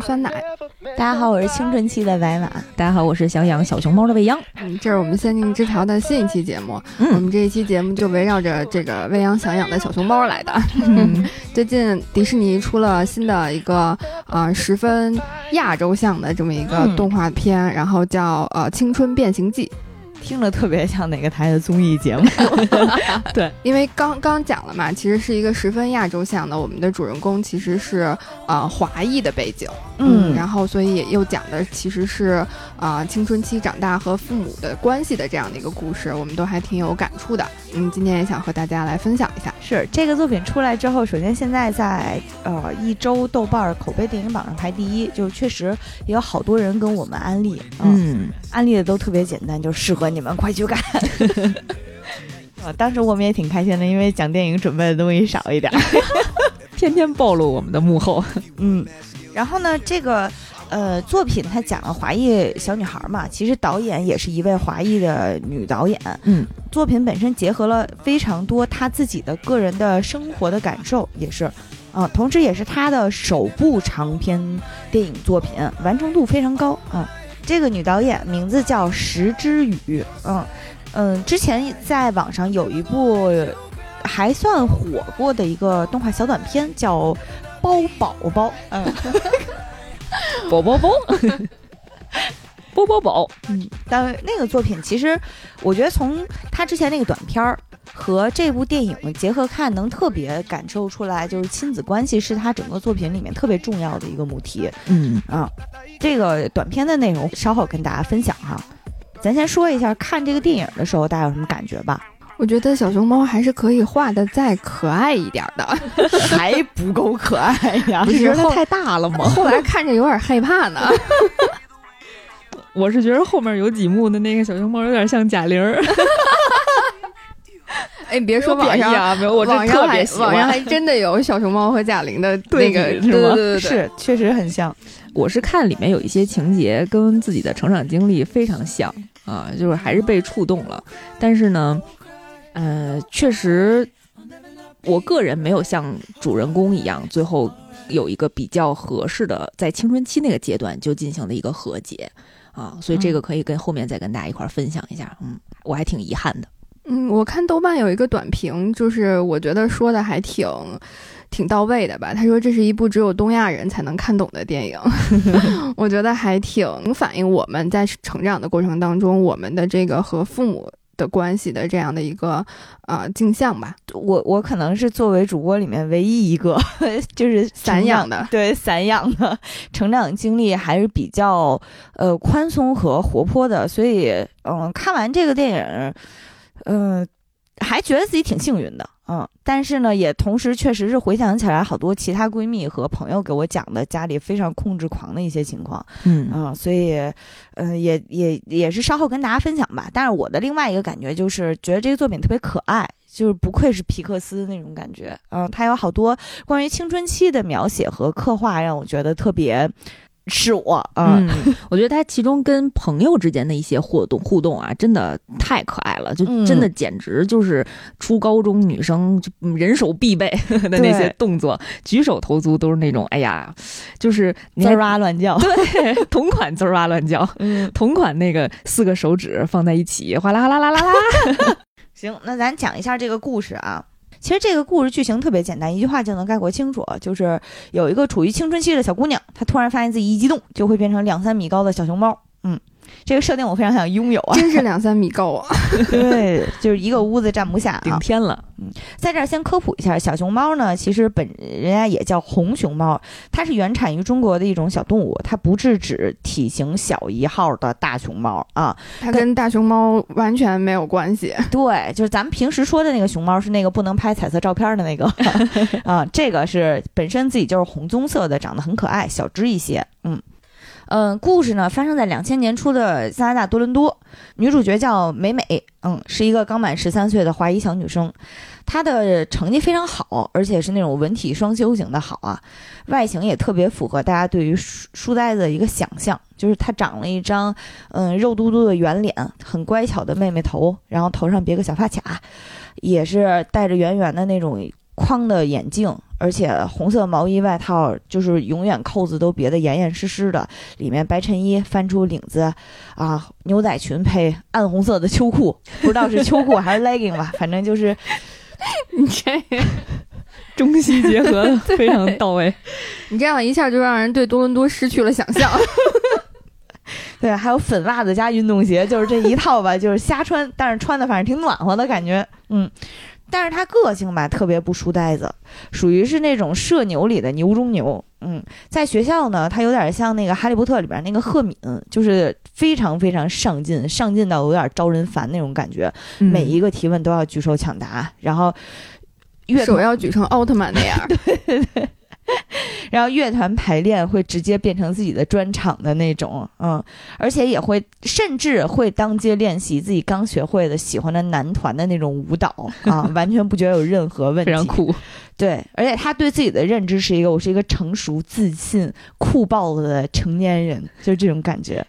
是酸奶。大家好，我是青春期的白马。大家好，我是想养小熊猫的未央。嗯，这是我们仙境之条的新一期节目。嗯，我们这一期节目就围绕着这个未央想养的小熊猫来的。嗯，最近迪士尼出了新的一个呃十分亚洲向的这么一个动画片，然后叫呃《青春变形记》。听着特别像哪个台的综艺节目？对，因为刚刚讲了嘛，其实是一个十分亚洲向的。我们的主人公其实是呃华裔的背景，嗯，然后所以又讲的其实是啊青春期长大和父母的关系的这样的一个故事，我们都还挺有感触的。嗯，今天也想和大家来分享一下。是这个作品出来之后，首先现在在呃一周豆瓣口碑电影榜上排第一，就是确实也有好多人跟我们安利，嗯，安利的都特别简单，就适合。你们快去看！啊，当时我们也挺开心的，因为讲电影准备的东西少一点，天天暴露我们的幕后。嗯，然后呢，这个呃作品它讲了华裔小女孩嘛，其实导演也是一位华裔的女导演。嗯，作品本身结合了非常多她自己的个人的生活的感受，也是啊，同时也是她的首部长篇电影作品，完成度非常高啊。这个女导演名字叫石之宇，嗯嗯，之前在网上有一部还算火过的一个动画小短片，叫《包宝宝》，嗯，宝宝宝，包包宝，嗯，但那个作品其实，我觉得从他之前那个短片儿。和这部电影结合看，能特别感受出来，就是亲子关系是他整个作品里面特别重要的一个母题。嗯啊，这个短片的内容稍后跟大家分享哈。咱先说一下看这个电影的时候大家有什么感觉吧？我觉得小熊猫还是可以画的再可爱一点的，还不够可爱呀？你觉得太大了吗？后来看着有点害怕呢。我是觉得后面有几幕的那个小熊猫有点像贾玲。哎，你别说网上啊，没有，我网上还网上还真的有小熊猫和贾玲的那个？对对对，是确实很像。我是看里面有一些情节跟自己的成长经历非常像啊，就是还是被触动了。但是呢，呃，确实，我个人没有像主人公一样，最后有一个比较合适的，在青春期那个阶段就进行了一个和解啊，所以这个可以跟后面再跟大家一块分享一下。嗯，我还挺遗憾的。嗯，我看豆瓣有一个短评，就是我觉得说的还挺挺到位的吧。他说这是一部只有东亚人才能看懂的电影，我觉得还挺反映我们在成长的过程当中，我们的这个和父母的关系的这样的一个呃镜像吧。我我可能是作为主播里面唯一一个 就是散养的，对散养的成长经历还是比较呃宽松和活泼的，所以嗯，看完这个电影。嗯，还觉得自己挺幸运的，嗯，但是呢，也同时确实是回想起来好多其他闺蜜和朋友给我讲的家里非常控制狂的一些情况，嗯啊，所以，嗯，也也也是稍后跟大家分享吧。但是我的另外一个感觉就是觉得这个作品特别可爱，就是不愧是皮克斯那种感觉，嗯，它有好多关于青春期的描写和刻画，让我觉得特别。是我，嗯，我觉得他其中跟朋友之间的一些互动互动啊，真的太可爱了，就真的简直就是初高中女生就人手必备 的那些动作，举手投足都是那种，哎呀，就是滋哇乱叫，对，同款滋哇乱叫，同款那个四个手指放在一起，哗啦啦啦啦啦。行，那咱讲一下这个故事啊。其实这个故事剧情特别简单，一句话就能概括清楚，就是有一个处于青春期的小姑娘，她突然发现自己一激动就会变成两三米高的小熊猫。嗯。这个设定我非常想拥有啊！真是两三米高啊！对，就是一个屋子站不下，顶天了。嗯，在这儿先科普一下，小熊猫呢，其实本人家也叫红熊猫，它是原产于中国的一种小动物，它不是指体型小一号的大熊猫啊，它跟大熊猫完全没有关系。对，就是咱们平时说的那个熊猫是那个不能拍彩色照片的那个 啊，这个是本身自己就是红棕色的，长得很可爱，小只一些。嗯。嗯，故事呢发生在两千年初的加拿大多伦多，女主角叫美美，嗯，是一个刚满十三岁的华裔小女生，她的成绩非常好，而且是那种文体双修型的好啊，外形也特别符合大家对于书书呆子的一个想象，就是她长了一张嗯肉嘟嘟的圆脸，很乖巧的妹妹头，然后头上别个小发卡，也是戴着圆圆的那种框的眼镜，而且红色毛衣外套就是永远扣子都别得严严实实的，里面白衬衣翻出领子，啊，牛仔裙配暗红色的秋裤，不知道是秋裤还是 legging 吧，反正就是你这 中西结合的 非常到位。你这样一下就让人对多伦多失去了想象。对，还有粉袜子加运动鞋，就是这一套吧，就是瞎穿，但是穿的反正挺暖和的感觉，嗯。但是他个性吧，特别不书呆子，属于是那种社牛里的牛中牛。嗯，在学校呢，他有点像那个《哈利波特》里边那个赫敏，就是非常非常上进，上进到有点招人烦那种感觉。每一个提问都要举手抢答，然后手要举成奥特曼那样。对对对。然后乐团排练会直接变成自己的专场的那种，嗯，而且也会甚至会当街练习自己刚学会的喜欢的男团的那种舞蹈啊，完全不觉得有任何问题，非常酷。对，而且他对自己的认知是一个，我是一个成熟、自信、酷爆了的成年人，就是这种感觉。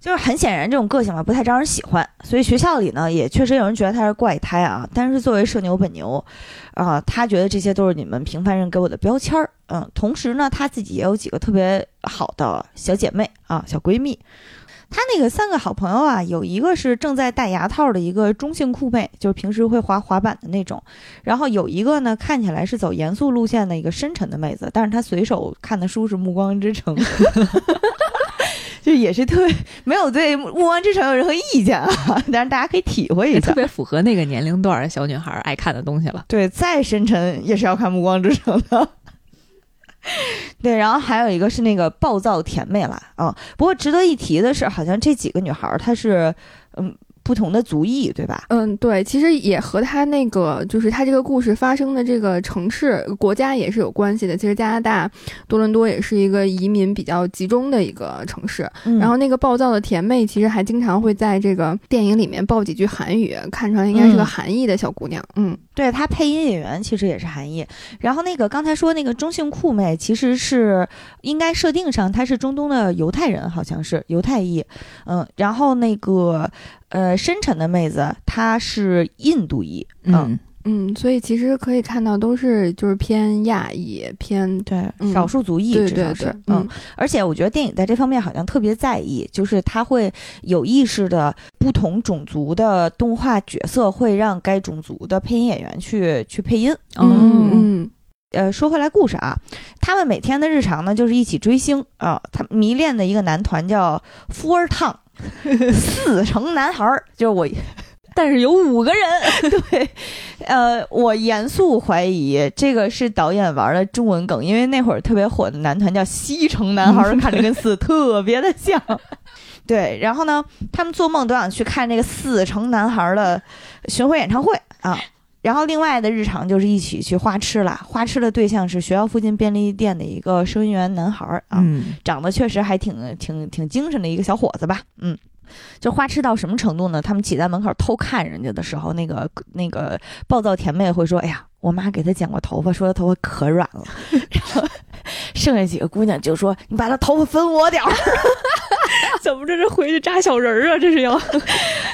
就是很显然，这种个性嘛不太招人喜欢，所以学校里呢也确实有人觉得他是怪胎啊。但是作为社牛本牛，啊，他觉得这些都是你们平凡人给我的标签儿。嗯，同时呢，他自己也有几个特别好的小姐妹啊，小闺蜜。他那个三个好朋友啊，有一个是正在戴牙套的一个中性酷妹，就是平时会滑滑板的那种。然后有一个呢，看起来是走严肃路线的一个深沉的妹子，但是她随手看的书是《暮光之城》。就也是特别没有对《暮光之城》有任何意见啊，但是大家可以体会一下，特别符合那个年龄段小女孩爱看的东西了。对，再深沉也是要看《暮光之城》的。对，然后还有一个是那个暴躁甜妹啦啊。不过值得一提的是，好像这几个女孩她是嗯。不同的族裔，对吧？嗯，对，其实也和他那个，就是他这个故事发生的这个城市、国家也是有关系的。其实加拿大多伦多也是一个移民比较集中的一个城市。然后那个暴躁的甜妹，其实还经常会在这个电影里面爆几句韩语，看出来应该是个韩裔的小姑娘。嗯，对，她配音演员其实也是韩裔。然后那个刚才说那个中性酷妹，其实是应该设定上她是中东的犹太人，好像是犹太裔。嗯，然后那个。呃，深沉的妹子，她是印度裔，嗯嗯，所以其实可以看到都是就是偏亚裔，偏对少数族裔，至少是嗯。而且我觉得电影在这方面好像特别在意，就是他会有意识的不同种族的动画角色会让该种族的配音演员去去配音。嗯嗯。呃，说回来故事啊，他们每天的日常呢就是一起追星啊，他迷恋的一个男团叫 Four Town。四成男孩儿就是我，但是有五个人。对，呃，我严肃怀疑这个是导演玩的中文梗，因为那会儿特别火的男团叫西城男孩儿，看着跟四特别的像。对，然后呢，他们做梦都想去看那个四成男孩儿的巡回演唱会啊。然后另外的日常就是一起去花痴了，花痴的对象是学校附近便利店的一个收银员男孩儿啊，长得确实还挺挺挺精神的一个小伙子吧，嗯，就花痴到什么程度呢？他们挤在门口偷看人家的时候，那个那个暴躁甜妹会说：“哎呀，我妈给她剪过头发，说她头发可软了。”然后剩下几个姑娘就说：“你把她头发分我点儿。” 怎么这是回去扎小人儿啊？这是要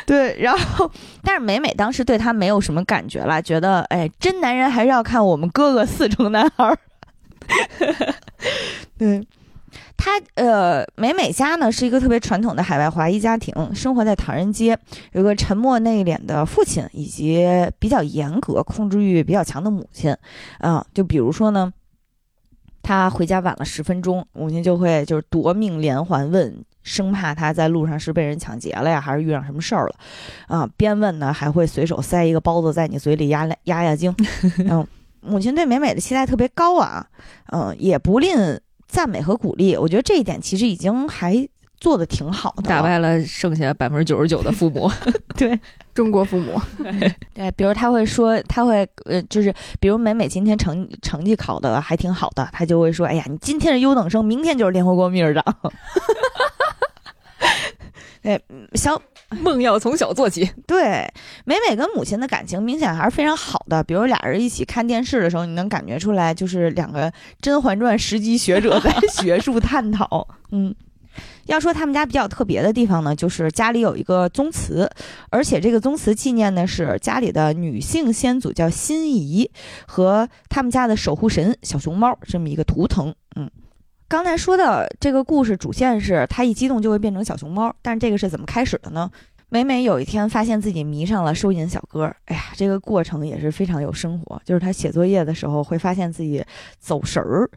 对，然后 但是美美当时对他没有什么感觉了，觉得哎，真男人还是要看我们哥哥四成男孩。对，他呃，美美家呢是一个特别传统的海外华裔家庭，生活在唐人街，有个沉默内敛的父亲，以及比较严格、控制欲比较强的母亲。啊，就比如说呢，他回家晚了十分钟，母亲就会就是夺命连环问。生怕他在路上是被人抢劫了呀，还是遇上什么事儿了，啊，边问呢还会随手塞一个包子在你嘴里压压压惊。嗯，母亲对美美的期待特别高啊，嗯，也不吝赞美和鼓励。我觉得这一点其实已经还做的挺好的，打败了剩下百分之九十九的父母。对，中国父母。对，比如他会说，他会呃，就是比如美美今天成成绩考的还挺好的，他就会说，哎呀，你今天是优等生，明天就是联合国秘书长。对，小 梦要从小做起。对，美美跟母亲的感情明显还是非常好的。比如俩人一起看电视的时候，你能感觉出来，就是两个《甄嬛传》十级学者在 学术探讨。嗯，要说他们家比较特别的地方呢，就是家里有一个宗祠，而且这个宗祠纪念的是家里的女性先祖叫辛夷和他们家的守护神小熊猫这么一个图腾。嗯，刚才说的这个故事主线是他一激动就会变成小熊猫，但是这个是怎么开始的呢？每每有一天发现自己迷上了收银小哥，哎呀，这个过程也是非常有生活。就是他写作业的时候会发现自己走神儿，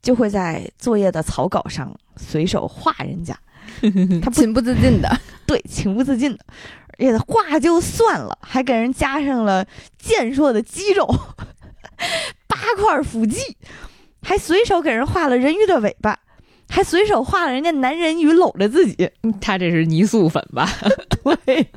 就会在作业的草稿上随手画人家，他不情不自禁的。对，情不自禁的，而且画就算了，还给人加上了健硕的肌肉，八块腹肌，还随手给人画了人鱼的尾巴。还随手画了人家男人鱼搂着自己，他这是泥塑粉吧？对，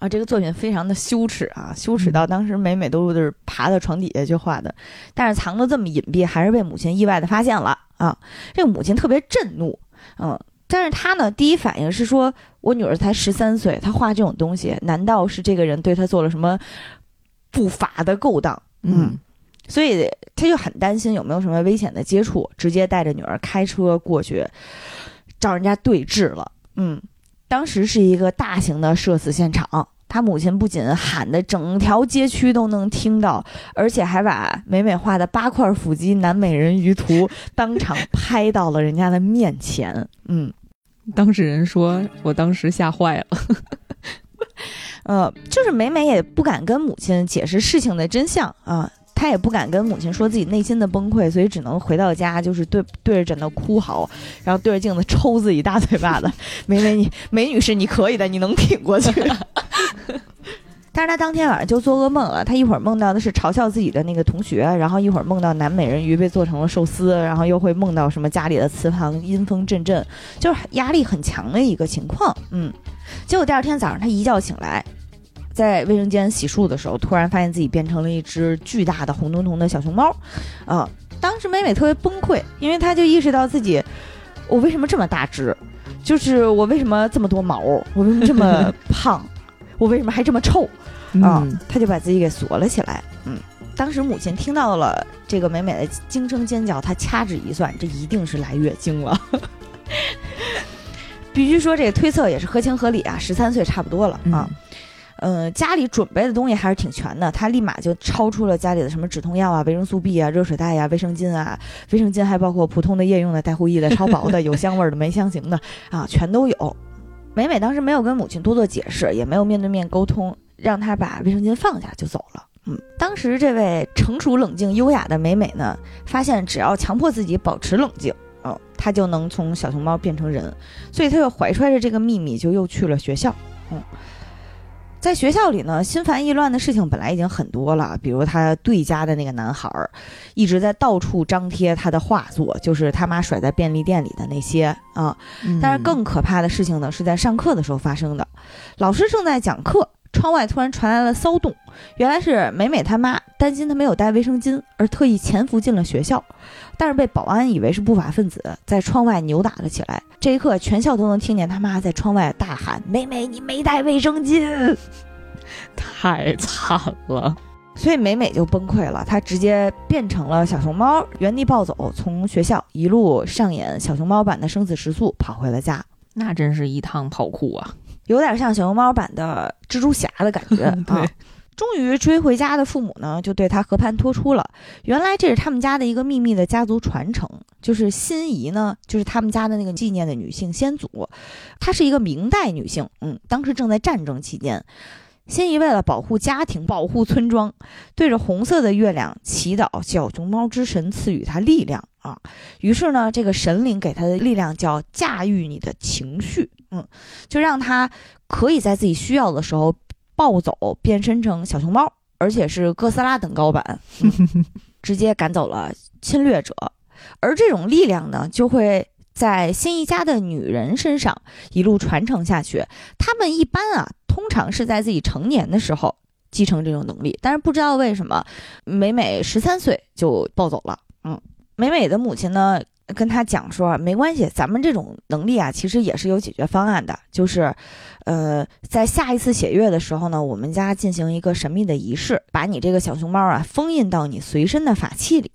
啊，这个作品非常的羞耻啊，羞耻到当时每每都是爬到床底下去画的，但是藏的这么隐蔽，还是被母亲意外的发现了啊。这个母亲特别震怒，嗯，但是她呢，第一反应是说，我女儿才十三岁，她画这种东西，难道是这个人对她做了什么不法的勾当？嗯。所以他就很担心有没有什么危险的接触，直接带着女儿开车过去找人家对峙了。嗯，当时是一个大型的社死现场，他母亲不仅喊的整条街区都能听到，而且还把美美画的八块腹肌南美人鱼图当场 拍到了人家的面前。嗯，当事人说：“我当时吓坏了。”呃，就是美美也不敢跟母亲解释事情的真相啊。他也不敢跟母亲说自己内心的崩溃，所以只能回到家，就是对对着枕头哭嚎，然后对着镜子抽自己大嘴巴子。美美，你梅女士，你可以的，你能挺过去。但是他当天晚上就做噩梦了，他一会儿梦到的是嘲笑自己的那个同学，然后一会儿梦到男美人鱼被做成了寿司，然后又会梦到什么家里的祠堂阴风阵阵，就是压力很强的一个情况。嗯，结果第二天早上他一觉醒来。在卫生间洗漱的时候，突然发现自己变成了一只巨大的红彤彤的小熊猫，啊！当时美美特别崩溃，因为她就意识到自己，我为什么这么大只？就是我为什么这么多毛？我为什么这么胖？我为什么还这么臭？啊！她就把自己给锁了起来。嗯，当时母亲听到了这个美美的惊声尖叫，她掐指一算，这一定是来月经了。必须说这个推测也是合情合理啊，十三岁差不多了啊。嗯，家里准备的东西还是挺全的。他立马就超出了家里的什么止痛药啊、维生素 B 啊、热水袋呀、卫生巾啊。卫生巾还包括普通的夜用的、带护翼的、超薄的、有香味的、没香型的啊，全都有。美美当时没有跟母亲多做解释，也没有面对面沟通，让她把卫生巾放下就走了。嗯，当时这位成熟、冷静、优雅的美美呢，发现只要强迫自己保持冷静，哦，她就能从小熊猫变成人，所以她又怀揣着这个秘密，就又去了学校。嗯。在学校里呢，心烦意乱的事情本来已经很多了，比如他对家的那个男孩儿，一直在到处张贴他的画作，就是他妈甩在便利店里的那些啊。但是更可怕的事情呢，是在上课的时候发生的。老师正在讲课，窗外突然传来了骚动，原来是美美他妈担心她没有带卫生巾，而特意潜伏进了学校。但是被保安以为是不法分子，在窗外扭打了起来。这一刻，全校都能听见他妈在窗外大喊：“美美，你没带卫生巾，太惨了！”所以美美就崩溃了，她直接变成了小熊猫，原地暴走，从学校一路上演小熊猫版的生死时速，跑回了家。那真是一趟跑酷啊，有点像小熊猫版的蜘蛛侠的感觉 啊。终于追回家的父母呢，就对他和盘托出了。原来这是他们家的一个秘密的家族传承，就是心仪呢，就是他们家的那个纪念的女性先祖，她是一个明代女性。嗯，当时正在战争期间，辛夷为了保护家庭、保护村庄，对着红色的月亮祈祷小熊猫之神赐予他力量啊。于是呢，这个神灵给他的力量叫驾驭你的情绪，嗯，就让他可以在自己需要的时候。暴走，变身成小熊猫，而且是哥斯拉等高版，直接赶走了侵略者。而这种力量呢，就会在新一家的女人身上一路传承下去。他们一般啊，通常是在自己成年的时候继承这种能力，但是不知道为什么，美美十三岁就暴走了。嗯，美美的母亲呢，跟她讲说，没关系，咱们这种能力啊，其实也是有解决方案的，就是，呃，在下一次血月的时候呢，我们家进行一个神秘的仪式，把你这个小熊猫啊封印到你随身的法器里。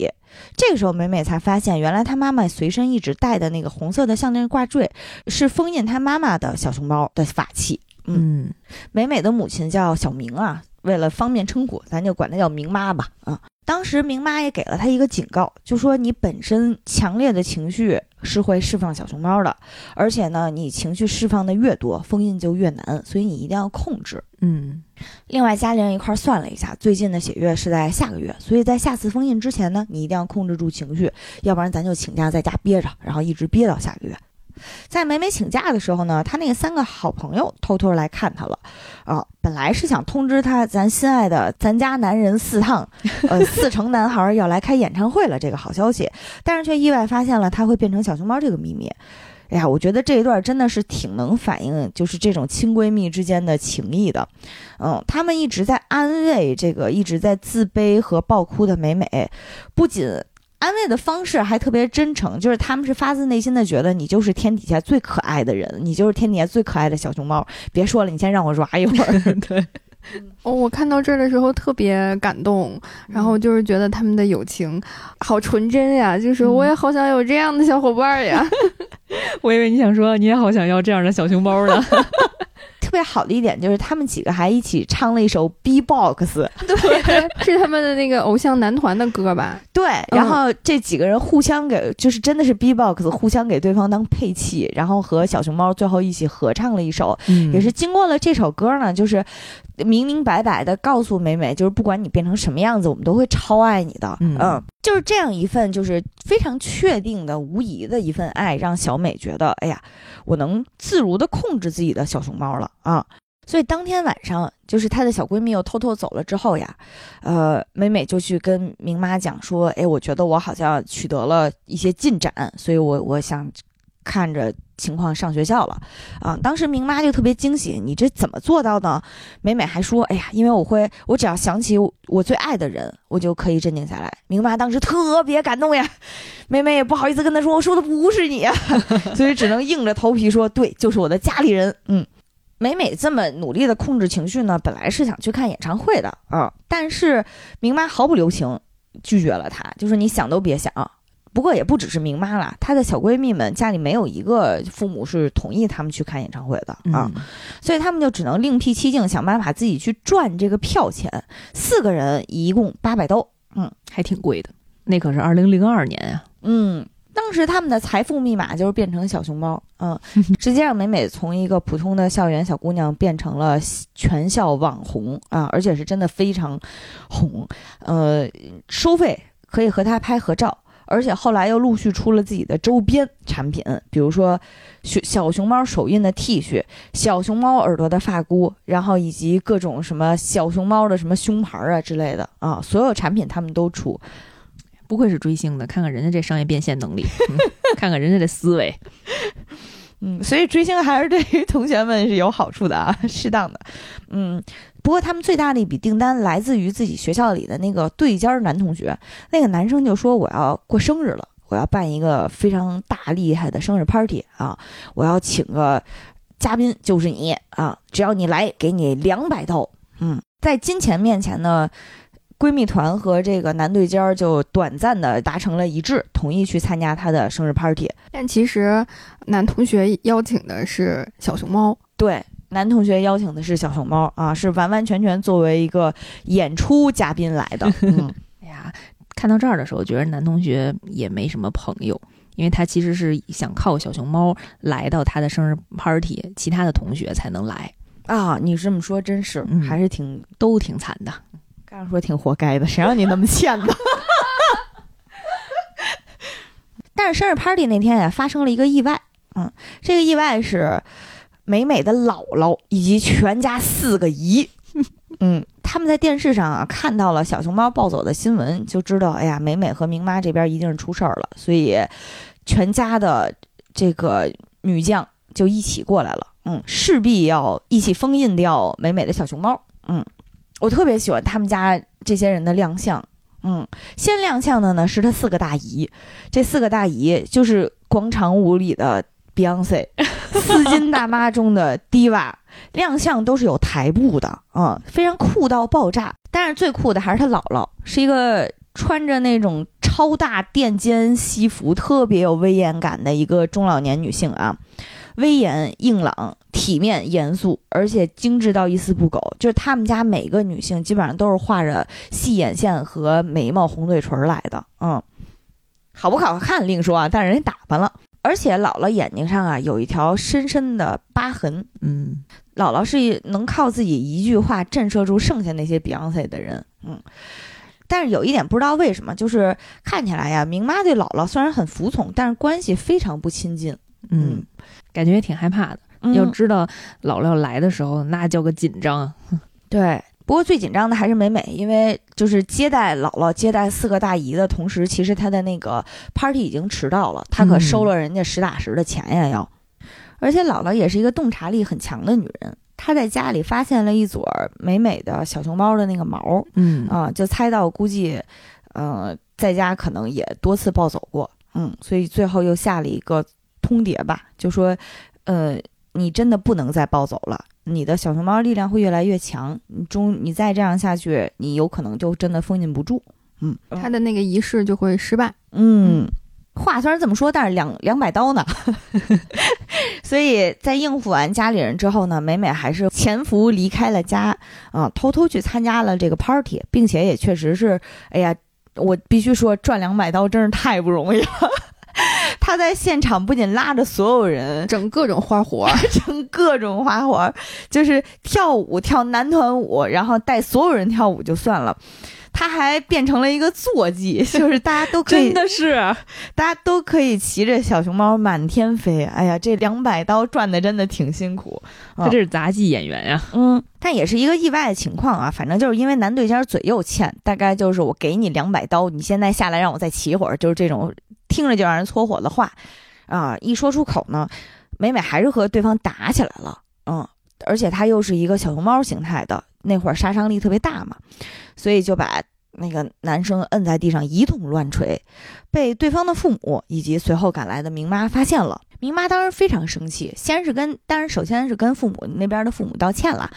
这个时候，美美才发现，原来她妈妈随身一直带的那个红色的项链挂坠，是封印她妈妈的小熊猫的法器。嗯美美的母亲叫小明啊，为了方便称呼，咱就管她叫明妈吧。啊，当时明妈也给了她一个警告，就说你本身强烈的情绪是会释放小熊猫的，而且呢，你情绪释放的越多，封印就越难，所以你一定要控制。嗯另外，家里人一块儿算了一下，最近的血月是在下个月，所以在下次封印之前呢，你一定要控制住情绪，要不然咱就请假在家憋着，然后一直憋到下个月。在美美请假的时候呢，她那三个好朋友偷偷来看她了，啊，本来是想通知她，咱心爱的咱家男人四趟，呃，四成男孩要来开演唱会了这个好消息，但是却意外发现了他会变成小熊猫这个秘密。哎呀，我觉得这一段真的是挺能反映就是这种亲闺蜜之间的情谊的。嗯，他们一直在安慰这个一直在自卑和爆哭的美美，不仅安慰的方式还特别真诚，就是他们是发自内心的觉得你就是天底下最可爱的人，你就是天底下最可爱的小熊猫。别说了，你先让我 rap 一会儿。对，哦，我看到这儿的时候特别感动，然后就是觉得他们的友情好纯真呀，就是我也好想有这样的小伙伴呀。我以为你想说你也好想要这样的小熊猫呢。特别好的一点就是他们几个还一起唱了一首 B-box，对，是他们的那个偶像男团的歌吧？对，然后这几个人互相给，就是真的是 B-box，互相给对方当配器，然后和小熊猫最后一起合唱了一首，嗯也是经过了这首歌呢，就是明明白白的告诉美美，就是不管你变成什么样子，我们都会超爱你的。嗯就是这样一份就是非常确定的、无疑的一份爱，让小美觉得，哎呀，我能自如的控制自己的小熊猫了啊。所以当天晚上，就是她的小闺蜜又偷偷走了之后呀，呃，美美就去跟明妈讲说，哎，我觉得我好像取得了一些进展，所以我我想看着情况上学校了，啊，当时明妈就特别惊喜，你这怎么做到的？美美还说，哎呀，因为我会，我只要想起我我最爱的人，我就可以镇定下来。明妈当时特别感动呀，美美也不好意思跟她说，我说的不是你呀，所以只能硬着头皮说，对，就是我的家里人，嗯。美美这么努力的控制情绪呢，本来是想去看演唱会的啊，但是明妈毫不留情拒绝了她，就说你想都别想。不过也不只是明妈啦，她的小闺蜜们家里没有一个父母是同意他们去看演唱会的啊，嗯所以他们就只能另辟蹊径，想办法自己去赚这个票钱。四个人一共八百刀，嗯还挺贵的，那可是二零零二年啊。嗯，当时他们的财富密码就是变成小熊猫，嗯，直接让美美从一个普通的校园小姑娘变成了全校网红啊，而且是真的非常红，呃，收费可以和她拍合照。而且后来又陆续出了自己的周边产品，比如说小小熊猫手印的 T 恤、小熊猫耳朵的发箍，然后以及各种什么小熊猫的什么胸牌啊之类的啊，所有产品他们都出。不愧是追星的，看看人家这商业变现能力，嗯看看人家这思维。嗯，所以追星还是对于同学们是有好处的啊，适当的。嗯，不过他们最大的一笔订单来自于自己学校里的那个对尖儿男同学，那个男生就说我要过生日了，我要办一个非常大厉害的生日 party 啊，我要请个嘉宾就是你啊，只要你来，给你两百刀。嗯，在金钱面前呢。闺蜜团和这个男对尖儿就短暂的达成了一致，同意去参加他的生日 party。但其实男同学邀请的是小熊猫，对，男同学邀请的是小熊猫啊，是完完全全作为一个演出嘉宾来的。嗯，哎呀，看到这儿的时候，觉得男同学也没什么朋友，因为他其实是想靠小熊猫来到他的生日 party，其他的同学才能来，啊，你这么说真是，嗯还是挺，都挺惨的。刚说挺活该的，谁让你那么欠的？但是生日 party 那天呀，发生了一个意外。嗯，这个意外是美美的姥姥以及全家四个姨。嗯，他们在电视上啊看到了小熊猫暴走的新闻，就知道，哎呀，美美和明妈这边一定是出事儿了，所以全家的这个女将就一起过来了。嗯，势必要一起封印掉美美的小熊猫。嗯，我特别喜欢他们家这些人的亮相。嗯，先亮相的呢是他四个大姨，这四个大姨就是广场舞里的 Beyonce，丝巾大妈中的 Diva，亮相都是有台步的啊、非常酷到爆炸。但是最酷的还是他姥姥，是一个穿着那种超大垫肩西服，特别有威严感的一个中老年女性啊，威严硬朗。体面严肃，而且精致到一丝不苟。就是他们家每个女性基本上都是画着细眼线和眉毛、红嘴唇来的。嗯，好不好看另说啊，但是人家打扮了。而且姥姥眼睛上啊有一条深深的疤痕。嗯，姥姥是能靠自己一句话震慑住剩下那些 Beyonce 的人。嗯，但是有一点不知道为什么，就是看起来呀，明妈对姥姥虽然很服从，但是关系非常不亲近。嗯，感觉也挺害怕的。嗯要知道姥姥来的时候，那叫个紧张啊。对，不过最紧张的还是美美，因为就是接待姥姥、接待四个大姨的同时，其实她的那个 party 已经迟到了，她可嗯收了人家实打实的钱呀要。而且姥姥也是一个洞察力很强的女人，她在家里发现了一撮美美的小熊猫的那个毛嗯啊、就猜到估计，呃，在家可能也多次暴走过，嗯，所以最后又下了一个通牒吧，就说，呃，你真的不能再暴走了，你的小熊猫力量会越来越强，你中你再这样下去，你有可能就真的封印不住。嗯，他的那个仪式就会失败。嗯，话虽然这么说，但是两两百刀呢。所以在应付完家里人之后呢，美美还是潜伏离开了家，啊、偷偷去参加了这个 party，并且也确实是，哎呀，我必须说赚两百刀真是太不容易了。他在现场不仅拉着所有人整各种花活儿，整各种花活儿，就是跳舞跳男团舞，然后带所有人跳舞就算了，他还变成了一个坐骑，就是大家都可以真的是，大家都可以骑着小熊猫满天飞。哎呀，这两百刀赚的真的挺辛苦。他这是杂技演员呀。嗯，但也是一个意外的情况啊。反正就是因为男对家嘴又欠，大概就是我给你两百刀，你现在下来让我再骑会儿，就是这种听着就让人搓火的话啊。一说出口呢，美美还是和对方打起来了。嗯，而且他又是一个小熊猫形态的，那会儿杀伤力特别大嘛，所以就把。那个男生摁在地上一通乱锤，被对方的父母以及随后赶来的明妈发现了。明妈当时非常生气，先是跟，当然首先是跟父母那边的父母道歉了，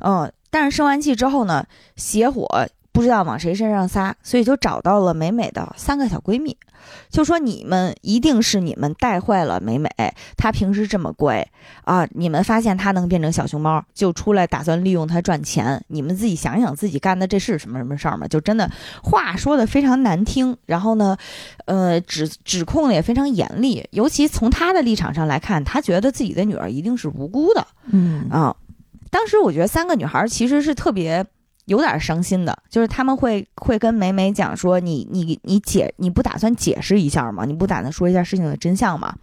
嗯，但是生完气之后呢，邪火不知道往谁身上撒，所以就找到了美美的三个小闺蜜，就说你们一定是你们带坏了美美，她平时这么乖啊，你们发现她能变成小熊猫，就出来打算利用她赚钱，你们自己想想自己干的这是什么什么事儿吗？就真的话说的非常难听，然后呢，呃，指指控的也非常严厉，尤其从她的立场上来看，她觉得自己的女儿一定是无辜的，嗯。啊、当时我觉得三个女孩其实是特别有点伤心的，就是他们会会跟美美讲说，你你你解你不打算解释一下吗？你不打算说一下事情的真相吗？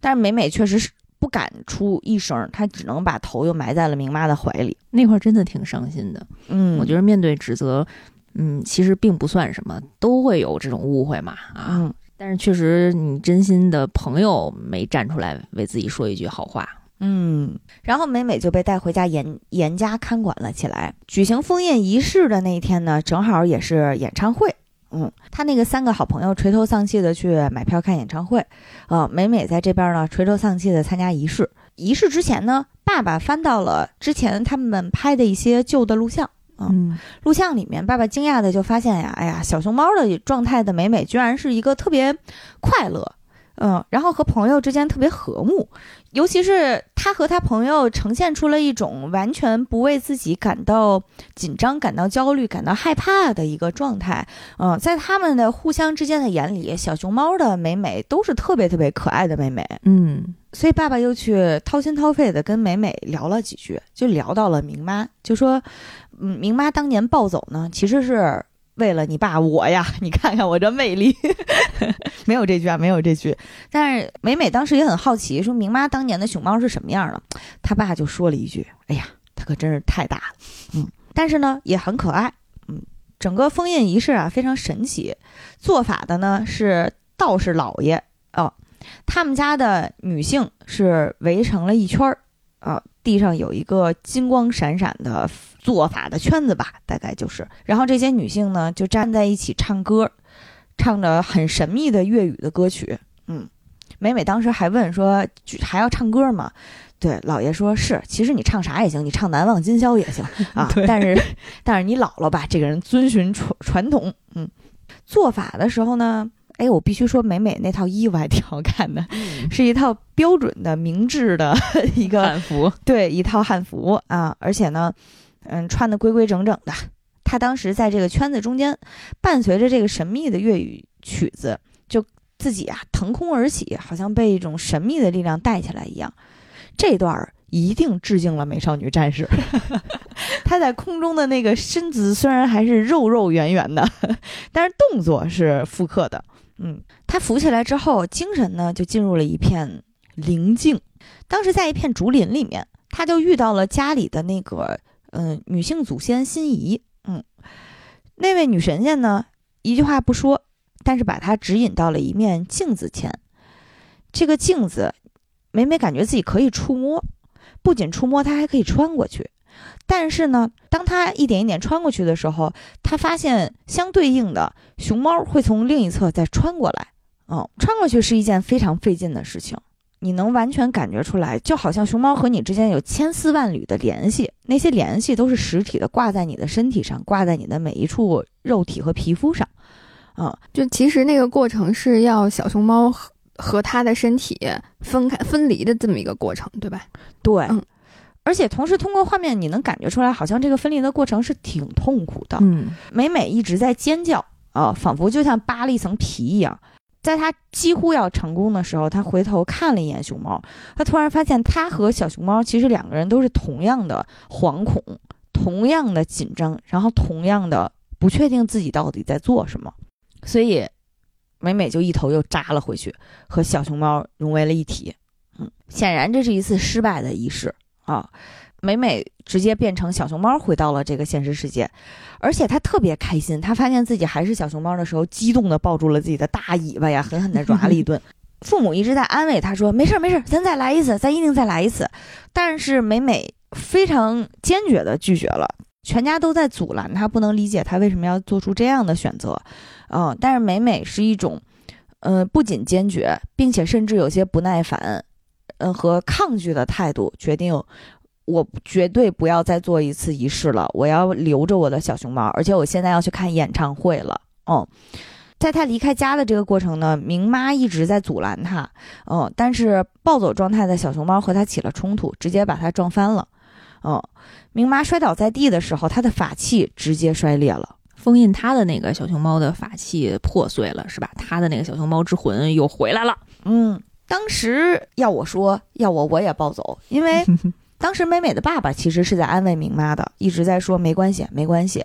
但是美美确实是不敢出一声，她只能把头又埋在了明妈的怀里。那块儿真的挺伤心的。嗯，我觉得面对指责，嗯，其实并不算什么，都会有这种误会嘛啊。嗯但是确实，你真心的朋友没站出来为自己说一句好话。嗯，然后美美就被带回家严严加看管了起来。举行封印仪式的那一天呢，正好也是演唱会。嗯，他那个三个好朋友垂头丧气的去买票看演唱会，啊、美美在这边呢垂头丧气的参加仪式。仪式之前呢，爸爸翻到了之前他们拍的一些旧的录像。嗯录像里面，爸爸惊讶的就发现呀，哎呀，小熊猫的状态的美美居然是一个特别快乐，嗯，然后和朋友之间特别和睦，尤其是他和他朋友呈现出了一种完全不为自己感到紧张、感到焦虑、感到害怕的一个状态，嗯，在他们的互相之间的眼里，小熊猫的美美都是特别特别可爱的美美，嗯。所以爸爸又去掏心掏肺的跟美美聊了几句，就聊到了明妈，就说，嗯，明妈当年暴走呢，其实是为了你爸我呀，你看看我这魅力，没有这句啊，没有这句。但是美美当时也很好奇，说明妈当年的熊猫是什么样的，他爸就说了一句，哎呀，它可真是太大了，嗯，但是呢也很可爱，嗯，整个封印仪式啊非常神奇，做法的呢是道士老爷。哦。他们家的女性是围成了一圈儿，啊，地上有一个金光闪闪的做法的圈子吧，大概就是。然后这些女性呢就站在一起唱歌，唱着很神秘的粤语的歌曲。嗯，美美当时还问说还要唱歌吗？对，老爷说是，其实你唱啥也行，你唱《难忘今宵》也行啊。但是 但是你姥姥吧，这个人遵循传传统，嗯，做法的时候呢。哎，我必须说，美美那套衣服还挺好看的，是一套标准的明制的一个汉服，对，一套汉服啊，而且呢，嗯，穿的规规整整的。他当时在这个圈子中间，伴随着这个神秘的粤语曲子，就自己啊腾空而起，好像被一种神秘的力量带起来一样。这段儿一定致敬了美少女战士。他在空中的那个身姿虽然还是肉肉圆圆的，但是动作是复刻的。嗯，他浮起来之后，精神呢就进入了一片宁静。当时在一片竹林里面，他就遇到了家里的那个嗯女性祖先心仪。嗯，那位女神仙呢，一句话不说，但是把她指引到了一面镜子前。这个镜子，每每感觉自己可以触摸，不仅触摸，它还可以穿过去。但是呢，当她一点一点穿过去的时候，她发现相对应的熊猫会从另一侧再穿过来。哦，穿过去是一件非常费劲的事情，你能完全感觉出来，就好像熊猫和你之间有千丝万缕的联系，那些联系都是实体的，挂在你的身体上，挂在你的每一处肉体和皮肤上。啊，就其实那个过程是要小熊猫和和它的身体分开、分离的这么一个过程，对吧？对。嗯而且同时通过画面，你能感觉出来，好像这个分离的过程是挺痛苦的。嗯，美美一直在尖叫啊，仿佛就像扒了一层皮一样。在他几乎要成功的时候，他回头看了一眼熊猫，他突然发现，他和小熊猫其实两个人都是同样的惶恐，同样的紧张，然后同样的不确定自己到底在做什么。所以，美美就一头又扎了回去，和小熊猫融为了一体。嗯，显然这是一次失败的仪式。啊，美美直接变成小熊猫回到了这个现实世界，而且她特别开心。她发现自己还是小熊猫的时候，激动地抱住了自己的大尾巴呀，狠狠地抓了一顿。父母一直在安慰她说：“没事没事，咱再来一次，咱一定再来一次。”但是美美非常坚决地拒绝了，全家都在阻拦她，不能理解她为什么要做出这样的选择。嗯，但是美美是一种，呃，不仅坚决，并且甚至有些不耐烦。嗯，和抗拒的态度决定，我绝对不要再做一次仪式了。我要留着我的小熊猫，而且我现在要去看演唱会了。嗯，在他离开家的这个过程呢，明妈一直在阻拦他。嗯，但是暴走状态的小熊猫和他起了冲突，直接把他撞翻了。嗯，明妈摔倒在地的时候，他的法器直接摔裂了，封印他的那个小熊猫的法器破碎了，是吧？他的那个小熊猫之魂又回来了。嗯。当时要我说，要我我也暴走，因为当时美美的爸爸其实是在安慰明妈的，一直在说没关系，没关系。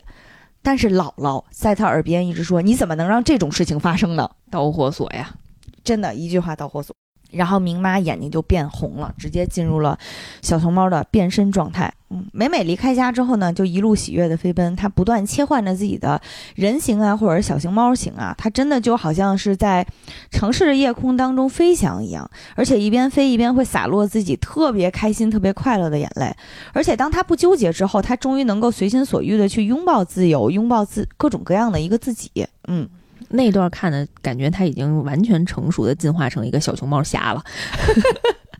但是姥姥在他耳边一直说：“你怎么能让这种事情发生呢？”导火索呀，真的一句话导火索。然后明妈眼睛就变红了，直接进入了小熊猫的变身状态。嗯，美美离开家之后呢，就一路喜悦的飞奔，她不断切换着自己的人形啊，或者是小熊猫形啊，她真的就好像是在城市的夜空当中飞翔一样，而且一边飞一边会洒落自己特别开心、特别快乐的眼泪。而且当她不纠结之后，她终于能够随心所欲的去拥抱自由，拥抱自各种各样的一个自己。嗯。那段看的感觉，他已经完全成熟的进化成一个小熊猫侠了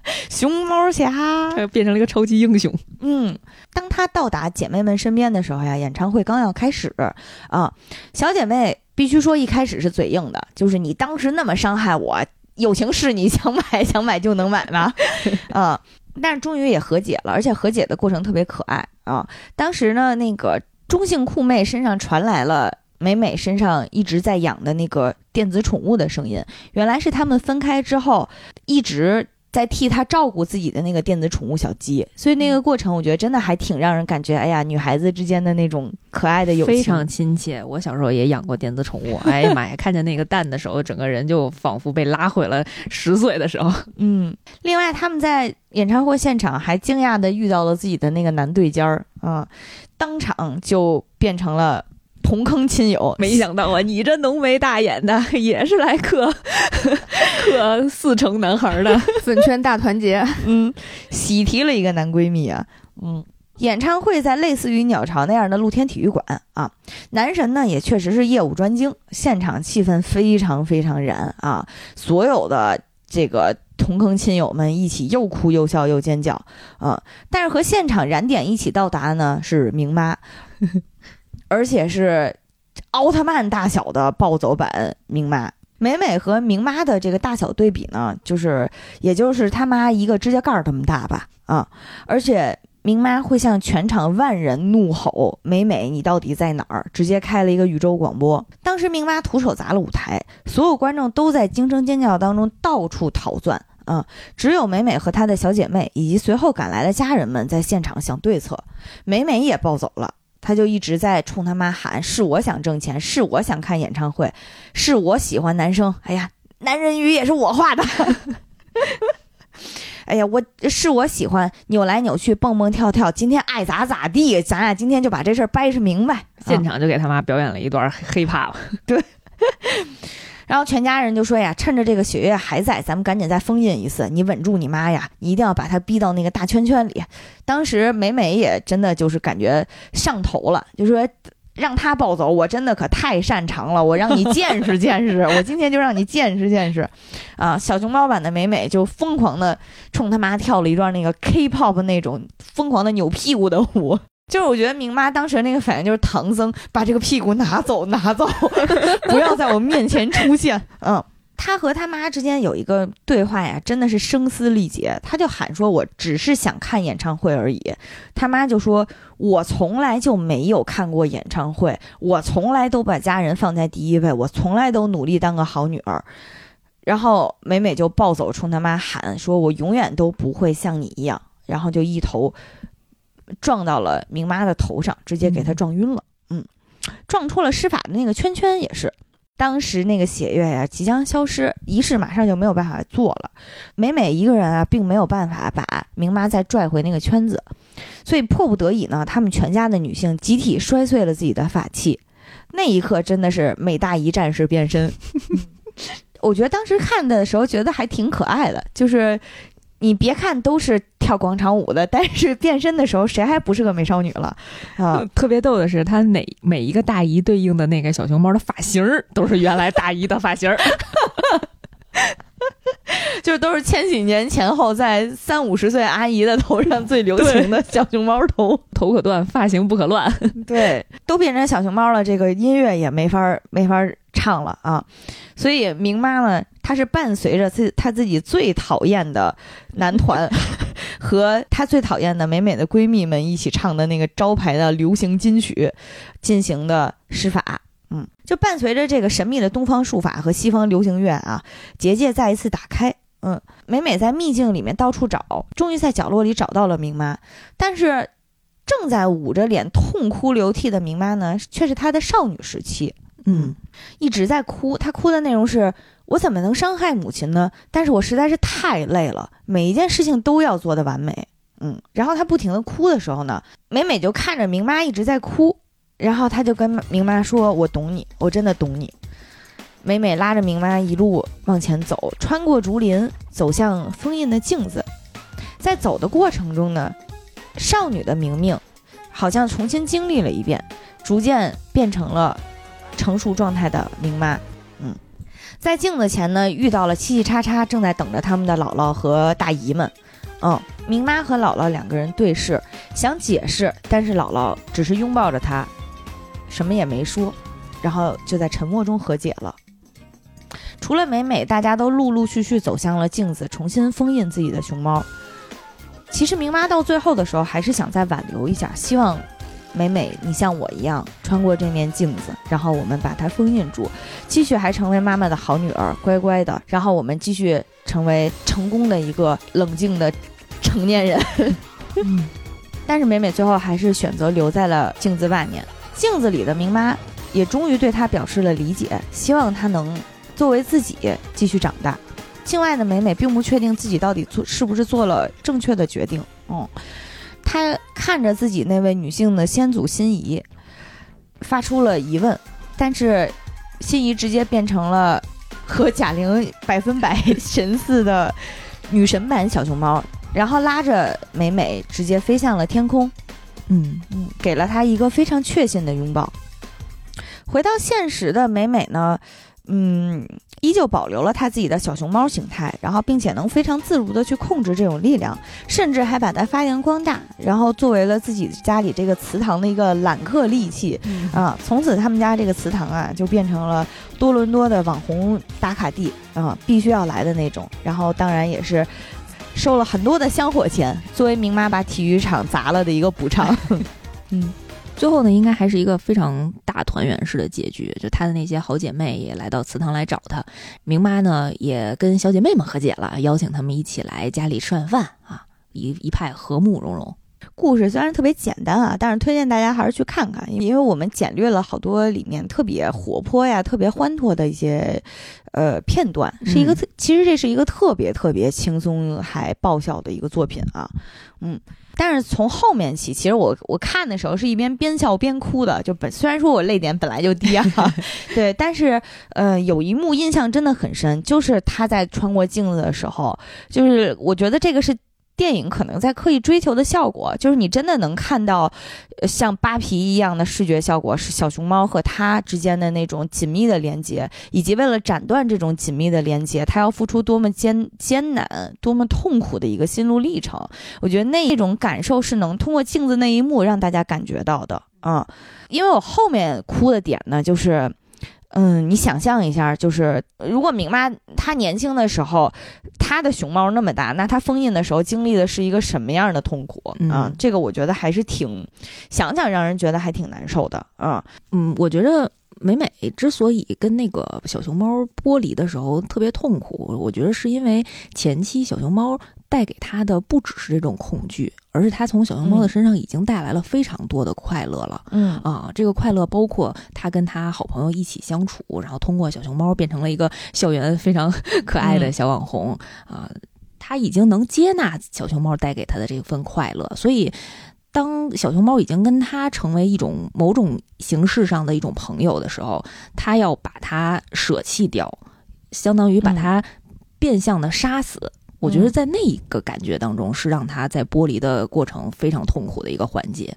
熊猫侠，他变成了一个超级英雄。嗯，当他到达姐妹们身边的时候呀，演唱会刚要开始啊，小姐妹必须说一开始是嘴硬的，就是你当时那么伤害我，友情是你 想买想买就能买吗？啊，但是终于也和解了，而且和解的过程特别可爱啊。当时呢，那个中性酷妹身上传来了。美美身上一直在养的那个电子宠物的声音，原来是他们分开之后一直在替他照顾自己的那个电子宠物小鸡，所以那个过程我觉得真的还挺让人感觉，哎呀，女孩子之间的那种可爱的友情非常亲切。我小时候也养过电子宠物，哎呀妈呀，看见那个蛋的时候，整个人就仿佛被拉回了十岁的时候。嗯，另外他们在演唱会现场还惊讶的遇到了自己的那个男对尖儿啊，当场就变成了。同坑亲友，没想到啊，你这浓眉大眼的 也是来克克 四成男孩的。粉圈大团结，嗯，喜提了一个男闺蜜啊，嗯。演唱会在类似于鸟巢那样的露天体育馆啊，男神呢也确实是业务专精，现场气氛非常非常燃啊，所有的这个同坑亲友们一起又哭又笑又尖叫啊，但是和现场燃点一起到达呢是明妈，而且是奥特曼大小的暴走版明妈，美美和明妈的这个大小对比呢，就是也就是他妈一个指甲盖儿这么大吧啊，而且。明妈会向全场万人怒吼：“美美，你到底在哪儿？”直接开了一个宇宙广播。当时明妈徒手砸了舞台，所有观众都在惊声尖叫当中到处逃窜。啊，只有美美和她的小姐妹以及随后赶来的家人们在现场想对策。美美也暴走了，她就一直在冲他妈喊：“是我想挣钱，是我想看演唱会，是我喜欢男生。哎呀，男人鱼也是我画的。”哎呀，我是我喜欢扭来扭去蹦蹦跳跳，今天爱咋咋地，咱俩今天就把这事儿掰扯明白。现场就给他妈表演了一段黑怕了，对。然后全家人就说呀，趁着这个血月还在，咱们赶紧再封印一次。你稳住你妈呀，你一定要把她逼到那个大圈圈里。当时美美也真的就是感觉上头了，就说。让他暴走，我真的可太擅长了。我让你见识见识，我今天就让你见识见识，啊！小熊猫版的美美就疯狂的冲他妈跳了一段那个 K-pop 那种疯狂的扭屁股的舞。就是我觉得明妈当时那个反应就是唐僧把这个屁股拿走 拿走，不要在我面前出现。嗯。他和他妈之间有一个对话呀，真的是声嘶力竭。他就喊说：“我只是想看演唱会而已。”他妈就说：“我从来就没有看过演唱会，我从来都把家人放在第一位，我从来都努力当个好女儿。”然后美美就暴走，冲他妈喊说：“我永远都不会像你一样。”然后就一头撞到了明妈的头上，直接给她撞晕了。嗯，撞出了施法的那个圈圈也是。当时那个血月呀即将消失，仪式马上就没有办法做了。美美一个人啊，并没有办法把明妈再拽回那个圈子，所以迫不得已呢，他们全家的女性集体摔碎了自己的法器。那一刻真的是美大一战士变身，我觉得当时看的时候觉得还挺可爱的，就是。你别看都是跳广场舞的，但是变身的时候谁还不是个美少女了啊？特别逗的是，她每每一个大姨对应的那个小熊猫的发型儿，都是原来大姨的发型儿 就都是千禧年前后在三五十岁阿姨的头上最流行的小熊猫头，头可断，发型不可乱。对，都变成小熊猫了，这个音乐也没法没法唱了啊！所以明妈呢？他是伴随着自他自己最讨厌的男团 和他最讨厌的美美的闺蜜们一起唱的那个招牌的流行金曲进行的施法，嗯，就伴随着这个神秘的东方术法和西方流行乐啊，结界再一次打开，嗯，美美在秘境里面到处找，终于在角落里找到了明妈，但是正在捂着脸痛哭流涕的明妈呢，却是她的少女时期，嗯，一直在哭，她哭的内容是。我怎么能伤害母亲呢？但是我实在是太累了，每一件事情都要做的完美。嗯，然后他不停的哭的时候呢，美美就看着明妈一直在哭，然后他就跟明妈说：“我懂你，我真的懂你。”美美拉着明妈一路往前走，穿过竹林，走向封印的镜子。在走的过程中呢，少女的明明好像重新经历了一遍，逐渐变成了成熟状态的明妈。在镜子前呢，遇到了七七叉叉正在等着他们的姥姥和大姨们。嗯，明妈和姥姥两个人对视，想解释，但是姥姥只是拥抱着她，什么也没说，然后就在沉默中和解了。除了美美，大家都陆陆续续走向了镜子，重新封印自己的熊猫。其实明妈到最后的时候，还是想再挽留一下，希望。美美，你像我一样穿过这面镜子，然后我们把它封印住，继续还成为妈妈的好女儿，乖乖的。然后我们继续成为成功的一个冷静的成年人。嗯，但是美美最后还是选择留在了镜子外面。镜子里的明妈也终于对她表示了理解，希望她能作为自己继续长大。境外的美美并不确定自己到底做是不是做了正确的决定。嗯。他看着自己那位女性的先祖心仪，发出了疑问，但是心仪直接变成了和贾玲百分百神似的女神版小熊猫，然后拉着美美直接飞向了天空。嗯嗯，给了她一个非常确信的拥抱。回到现实的美美呢，嗯，依旧保留了他自己的小熊猫形态，然后并且能非常自如的去控制这种力量，甚至还把它发扬光大，然后作为了自己家里这个祠堂的一个揽客利器啊。从此他们家这个祠堂啊，就变成了多伦多的网红打卡地啊，必须要来的那种。然后当然也是。收了很多的香火钱，作为明妈把体育场砸了的一个补偿。嗯，最后呢，应该还是一个非常大团圆式的结局，就她的那些好姐妹也来到祠堂来找她，明妈呢也跟小姐妹们和解了，邀请她们一起来家里吃晚饭啊，一一派和睦融融。故事虽然特别简单啊，但是推荐大家还是去看看，因为我们简略了好多里面特别活泼呀、特别欢脱的一些呃片段，是一个特，其实这是一个特别特别轻松还爆笑的一个作品啊，嗯，但是从后面起，其实我我看的时候是一边边笑边哭的，就本虽然说我泪点本来就低啊，对，但是呃有一幕印象真的很深，就是他在穿过镜子的时候，就是我觉得这个是。电影可能在刻意追求的效果，就是你真的能看到，像扒皮一样的视觉效果，是小熊猫和它之间的那种紧密的连接，以及为了斩断这种紧密的连接，它要付出多么艰艰难、多么痛苦的一个心路历程。我觉得那一种感受是能通过镜子那一幕让大家感觉到的啊，因为我后面哭的点呢，就是。嗯，你想象一下，就是如果明妈她年轻的时候，她的熊猫那么大，那她封印的时候经历的是一个什么样的痛苦啊？这个我觉得还是挺想想让人觉得还挺难受的啊。嗯，我觉得美美之所以跟那个小熊猫剥离的时候特别痛苦，我觉得是因为前期小熊猫。带给她的不只是这种恐惧，而是他从小熊猫的身上已经带来了非常多的快乐了。嗯啊，这个快乐包括他跟他好朋友一起相处，然后通过小熊猫变成了一个校园非常可爱的小网红啊，他已经能接纳小熊猫带给他的这份快乐。所以，当小熊猫已经跟他成为一种某种形式上的一种朋友的时候，他要把它舍弃掉，相当于把它变相的杀死。我觉得在那一个感觉当中，是让他在剥离的过程非常痛苦的一个环节，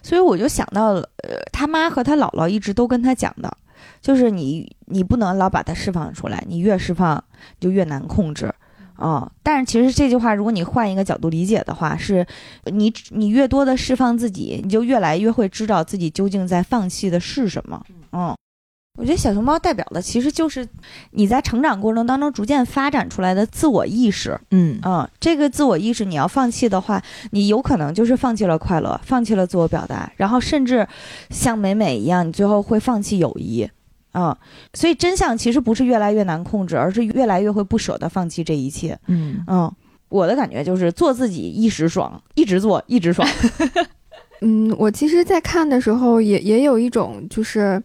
所以我就想到了，呃，他妈和他姥姥一直都跟他讲的，就是你你不能老把它释放出来，你越释放就越难控制，啊，但是其实这句话，如果你换一个角度理解的话，是你你越多的释放自己，你就越来越会知道自己究竟在放弃的是什么，嗯。我觉得小熊猫代表的其实就是你在成长过程当中逐渐发展出来的自我意识。嗯嗯，这个自我意识你要放弃的话，你有可能就是放弃了快乐，放弃了自我表达，然后甚至像美美一样，你最后会放弃友谊。嗯，所以真相其实不是越来越难控制，而是越来越会不舍得放弃这一切。嗯嗯，我的感觉就是做自己一时爽，一直做一直爽。嗯，我其实，在看的时候也也有一种就是。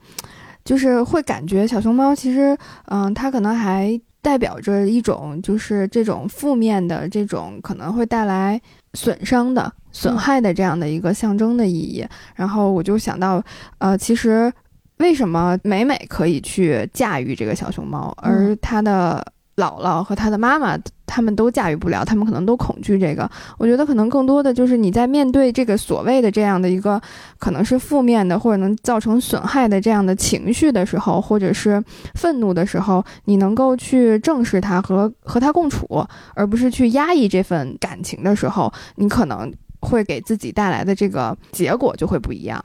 就是会感觉小熊猫其实，嗯，它可能还代表着一种，就是这种负面的这种可能会带来损伤的、损害的这样的一个象征的意义。然后我就想到，呃，其实为什么美美可以去驾驭这个小熊猫，而它的。姥姥和他的妈妈，他们都驾驭不了，他们可能都恐惧这个。我觉得可能更多的就是你在面对这个所谓的这样的一个可能是负面的或者能造成损害的这样的情绪的时候，或者是愤怒的时候，你能够去正视它和和它共处，而不是去压抑这份感情的时候，你可能会给自己带来的这个结果就会不一样。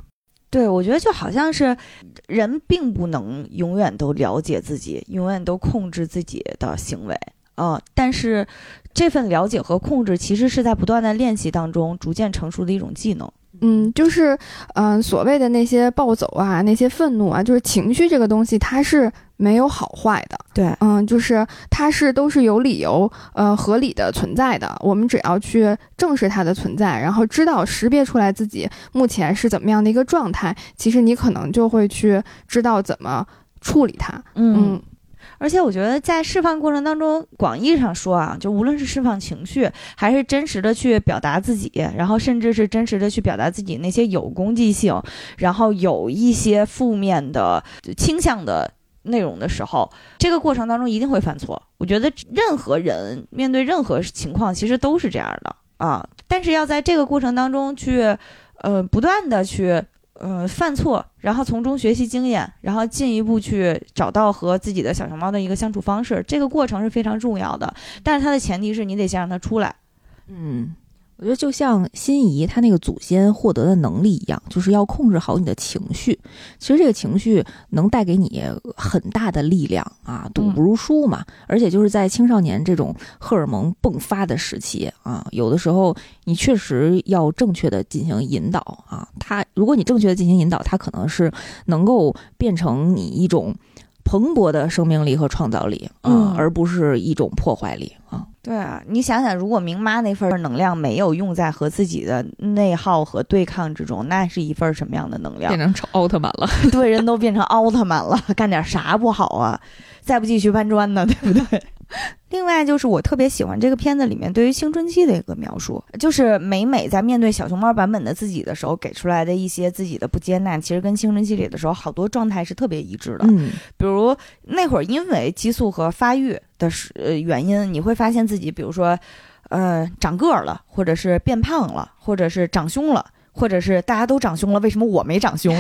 对，我觉得就好像是人并不能永远都了解自己，永远都控制自己的行为，嗯，但是这份了解和控制其实是在不断的练习当中逐渐成熟的一种技能。嗯，就是，嗯，所谓的那些暴走啊，那些愤怒啊，就是情绪这个东西，它是没有好坏的。对，嗯，就是它是都是有理由，呃，合理的存在的。我们只要去正视它的存在，然后知道识别出来自己目前是怎么样的一个状态，其实你可能就会去知道怎么处理它。嗯。而且我觉得在释放过程当中，广义上说啊，就无论是释放情绪，还是真实的去表达自己，然后甚至是真实的去表达自己那些有攻击性，然后有一些负面的倾向的内容的时候，这个过程当中一定会犯错。我觉得任何人面对任何情况，其实都是这样的啊。但是要在这个过程当中去，呃，不断的去。呃，犯错，然后从中学习经验，然后进一步去找到和自己的小熊猫的一个相处方式，这个过程是非常重要的。但是它的前提是你得先让它出来。嗯。我觉得就像心仪他那个祖先获得的能力一样，就是要控制好你的情绪。其实这个情绪能带给你很大的力量啊，赌不如输嘛。而且就是在青少年这种荷尔蒙迸发的时期啊，有的时候你确实要正确的进行引导啊。他如果你正确的进行引导，他可能是能够变成你一种蓬勃的生命力和创造力啊，而不是一种破坏力啊。对啊，你想想，如果明妈那份能量没有用在和自己的内耗和对抗之中，那是一份什么样的能量？变成奥特曼了，对，人都变成奥特曼了，干点啥不好啊？再不继续搬砖呢，对不对？另外就是我特别喜欢这个片子里面对于青春期的一个描述，就是美美在面对小熊猫版本的自己的时候给出来的一些自己的不接纳，其实跟青春期里的时候好多状态是特别一致的。嗯，比如那会儿因为激素和发育的是呃原因，你会发现自己比如说，呃长个儿了，或者是变胖了，或者是长胸了。或者是大家都长胸了，为什么我没长胸？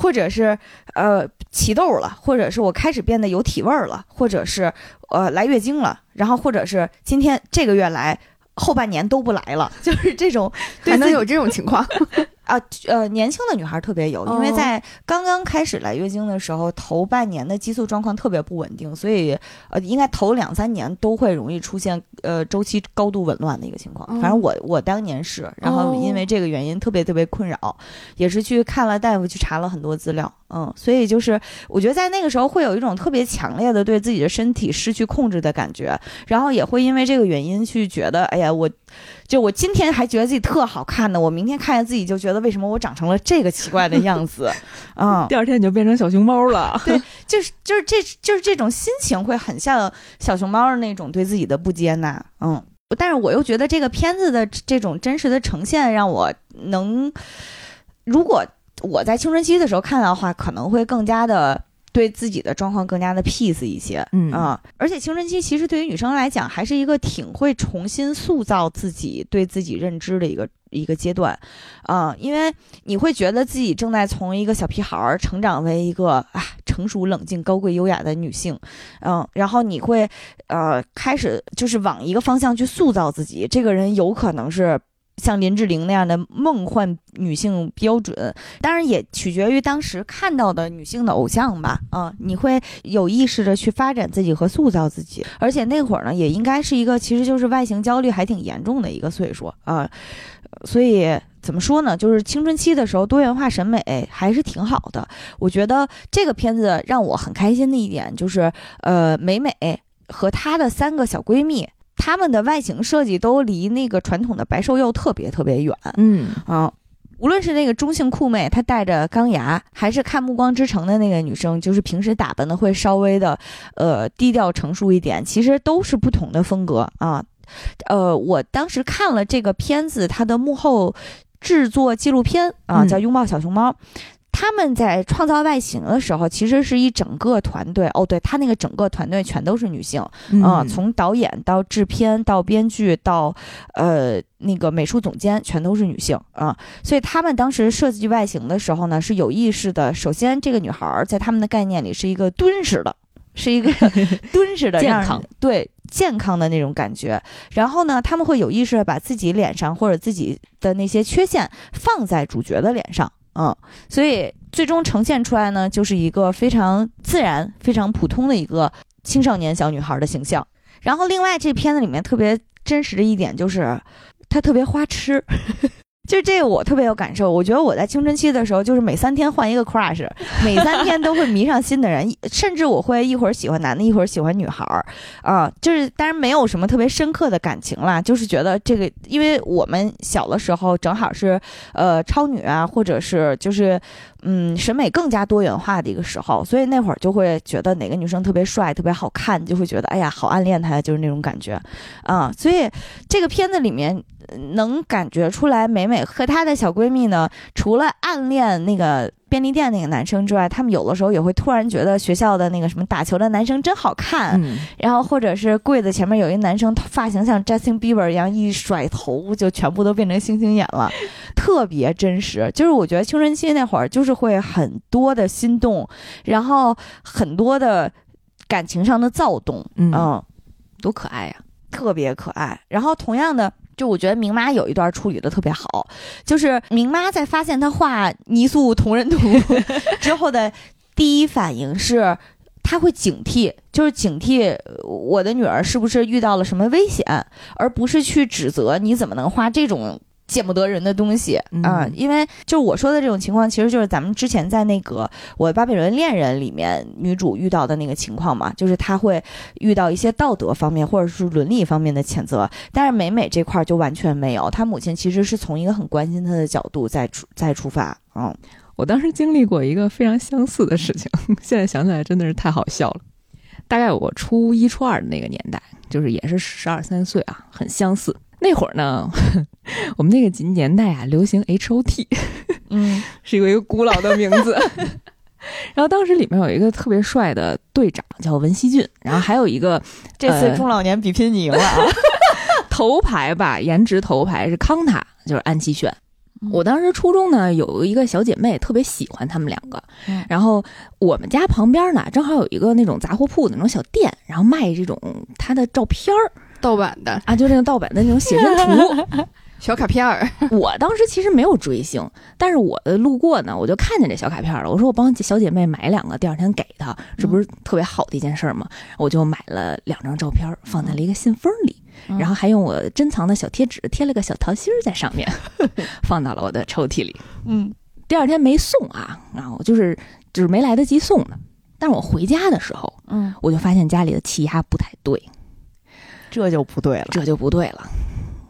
或者是呃起痘了，或者是我开始变得有体味儿了，或者是呃来月经了，然后或者是今天这个月来后半年都不来了，就是这种还能有这种情况。啊，呃，年轻的女孩特别有，因为在刚刚开始来月经的时候，头半年的激素状况特别不稳定，所以呃，应该头两三年都会容易出现呃周期高度紊乱的一个情况。反正我我当年是，然后因为这个原因特别特别困扰，也是去看了大夫，去查了很多资料，嗯，所以就是我觉得在那个时候会有一种特别强烈的对自己的身体失去控制的感觉，然后也会因为这个原因去觉得，哎呀，我。就我今天还觉得自己特好看呢，我明天看见自己就觉得为什么我长成了这个奇怪的样子，嗯，第二天你就变成小熊猫了。对，就是就是这就是这种心情会很像小熊猫的那种对自己的不接纳，嗯，但是我又觉得这个片子的这种真实的呈现让我能，如果我在青春期的时候看到的话，可能会更加的。对自己的状况更加的 peace 一些，嗯啊，而且青春期其实对于女生来讲，还是一个挺会重新塑造自己、对自己认知的一个一个阶段，啊，因为你会觉得自己正在从一个小屁孩儿成长为一个啊成熟、冷静、高贵、优雅的女性，嗯，然后你会呃开始就是往一个方向去塑造自己，这个人有可能是。像林志玲那样的梦幻女性标准，当然也取决于当时看到的女性的偶像吧。啊，你会有意识的去发展自己和塑造自己，而且那会儿呢，也应该是一个其实就是外形焦虑还挺严重的一个岁数啊。所以怎么说呢，就是青春期的时候多元化审美还是挺好的。我觉得这个片子让我很开心的一点就是，呃，美美和她的三个小闺蜜。他们的外形设计都离那个传统的白瘦幼特别特别远，嗯啊，无论是那个中性酷妹，她带着钢牙，还是看《暮光之城》的那个女生，就是平时打扮的会稍微的，呃，低调成熟一点，其实都是不同的风格啊。呃，我当时看了这个片子，它的幕后制作纪录片啊，叫《拥抱小熊猫》。他们在创造外形的时候，其实是一整个团队哦。对他那个整个团队全都是女性啊，从导演到制片到编剧到呃那个美术总监，全都是女性啊。所以他们当时设计外形的时候呢，是有意识的。首先，这个女孩在他们的概念里是一个敦实的，是一个 敦实的，健康对健康的那种感觉。然后呢，他们会有意识的把自己脸上或者自己的那些缺陷放在主角的脸上。嗯，所以最终呈现出来呢，就是一个非常自然、非常普通的一个青少年小女孩的形象。然后，另外这片子里面特别真实的一点就是，她特别花痴。就这个我特别有感受，我觉得我在青春期的时候，就是每三天换一个 crush，每三天都会迷上新的人，甚至我会一会儿喜欢男的，一会儿喜欢女孩儿，啊，就是当然没有什么特别深刻的感情啦，就是觉得这个，因为我们小的时候正好是，呃，超女啊，或者是就是嗯审美更加多元化的一个时候，所以那会儿就会觉得哪个女生特别帅、特别好看，就会觉得哎呀好暗恋她，就是那种感觉啊。所以这个片子里面能感觉出来，美美和她的小闺蜜呢，除了暗恋那个。便利店那个男生之外，他们有的时候也会突然觉得学校的那个什么打球的男生真好看，嗯，然后或者是柜子前面有一男生发型像 Justin Bieber 一样，一甩头就全部都变成星星眼了，特别真实。就是我觉得青春期那会儿就是会很多的心动，然后很多的感情上的躁动，嗯嗯，多可爱呀！特别可爱。然后同样的。就我觉得明妈有一段处理的特别好，就是明妈在发现她画泥塑同人图 之后的第一反应是，她会警惕，就是警惕呃我的女儿是不是遇到了什么危险，而不是去指责你怎么能画这种。见不得人的东西嗯啊、因为就是我说的这种情况，其实就是咱们之前在那个《我的巴比伦恋人》里面女主遇到的那个情况嘛，就是她会遇到一些道德方面或者是伦理方面的谴责，但是美美这块儿就完全没有，她母亲其实是从一个很关心她的角度在出在出发，嗯，我当时经历过一个非常相似的事情，现在想起来真的是太好笑了。大概我初一初二的那个年代，就是也是十二三岁啊，很相似。那会儿呢，我们那个年代啊，流行 H O T，嗯 是一个一个古老的名字。然后当时里面有一个特别帅的队长叫文熙俊，然后还有一个这次呃中老年比拼你赢了啊！头牌吧，颜值头牌是康塔，就是安七炫。嗯我当时初中呢有一个小姐妹特别喜欢他们两个，嗯然后我们家旁边呢正好有一个那种杂货铺的那种小店，然后卖这种他的照片儿盗版的啊，就那个盗版的那种写真图。小卡片儿，我当时其实没有追星，但是我的路过呢，我就看见这小卡片了。我说我帮小姐妹买两个，第二天给她，这不是特别好的一件事儿吗？我就买了两张照片，放在了一个信封里，嗯然后还用我珍藏的小贴纸贴了个小桃心儿在上面，放到了我的抽屉里。嗯第二天没送啊，然后就是就是没来得及送呢。但是我回家的时候，嗯，我就发现家里的气压不太对，这就不对了。这就不对了。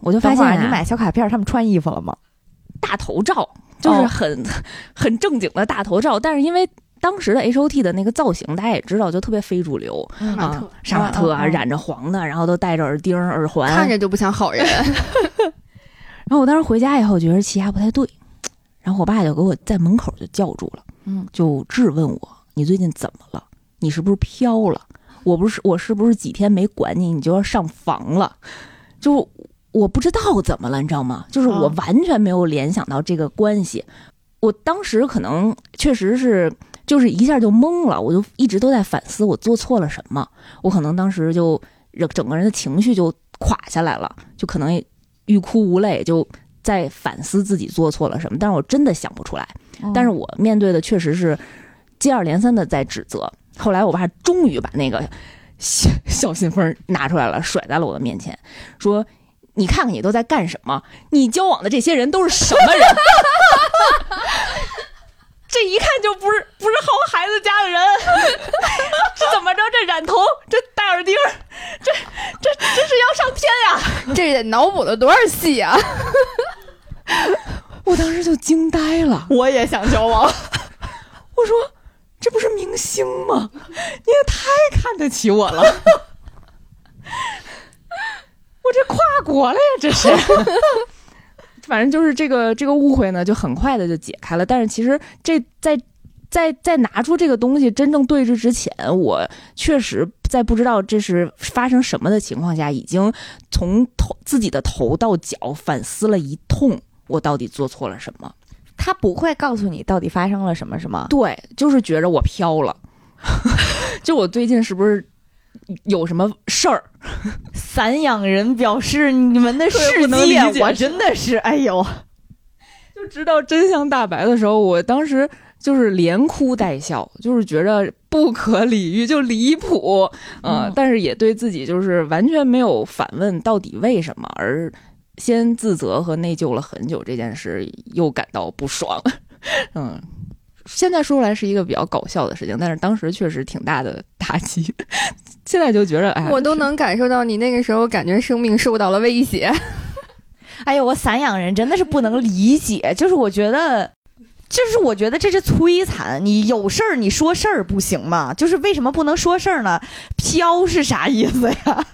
我就发现、啊、你买小卡片儿，他们穿衣服了吗？大头照，就是哦很、很正经的大头照，但是因为当时的 H O T 的那个造型，大家也知道，就特别非主流啊马特，杀马特啊，染着黄的，然后都戴着耳钉、耳环。看着就不像好人。然后我当时回家以后，觉得气压不太对，然后我爸就给我在门口就叫住了，嗯，就质问我：“你最近怎么了？你是不是飘了？我不是我是不是几天没管你，你就要上房了？”就我不知道怎么了，你知道吗？就是我嗯完全没有联想到这个关系。我当时可能确实是就是一下就懵了，我就一直都在反思我做错了什么。我可能当时就整个人的情绪就垮下来了，就可能欲哭无泪，就在反思自己做错了什么。但是我真的想不出来。嗯但是我面对的确实是接二连三的在指责。后来我爸终于把那个小 小信封拿出来了，甩在了我的面前，说：“你看看你都在干什么？你交往的这些人都是什么人？这一看就不是不是好孩子家的人，这怎么着？这染头，这戴耳钉，这这这是要上天呀！”这得脑补了多少戏啊！我当时就惊呆了。我也想交往。我说：“这不是明星吗？你也太看得起我了！我这跨国了呀，这是。反正就是这个这个误会呢，就很快的就解开了。但是其实这在在在拿出这个东西真正对峙之前，我确实在不知道这是发生什么的情况下，已经从头自己的头到脚反思了一通，我到底做错了什么。”他不会告诉你到底发生了什么，是吗？对，就是觉着我飘了，就我最近是不是有什么事儿？散养人表示你们的世界，我真的是，哎呦，就知道真相大白的时候，我当时就是连哭带笑，就是觉着不可理喻，就离谱，呃，嗯但是也对自己就是完全没有反问到底为什么，而先自责和内疚了很久，这件事又感到不爽，嗯。现在说出来是一个比较搞笑的事情，但是当时确实挺大的打击。现在就觉得，哎，我都能感受到你那个时候感觉生命受到了威胁。哎呦，我散养人真的是不能理解，就是我觉得就是我觉得这是摧残。你有事儿你说事儿不行吗？就是为什么不能说事儿呢？飘是啥意思呀？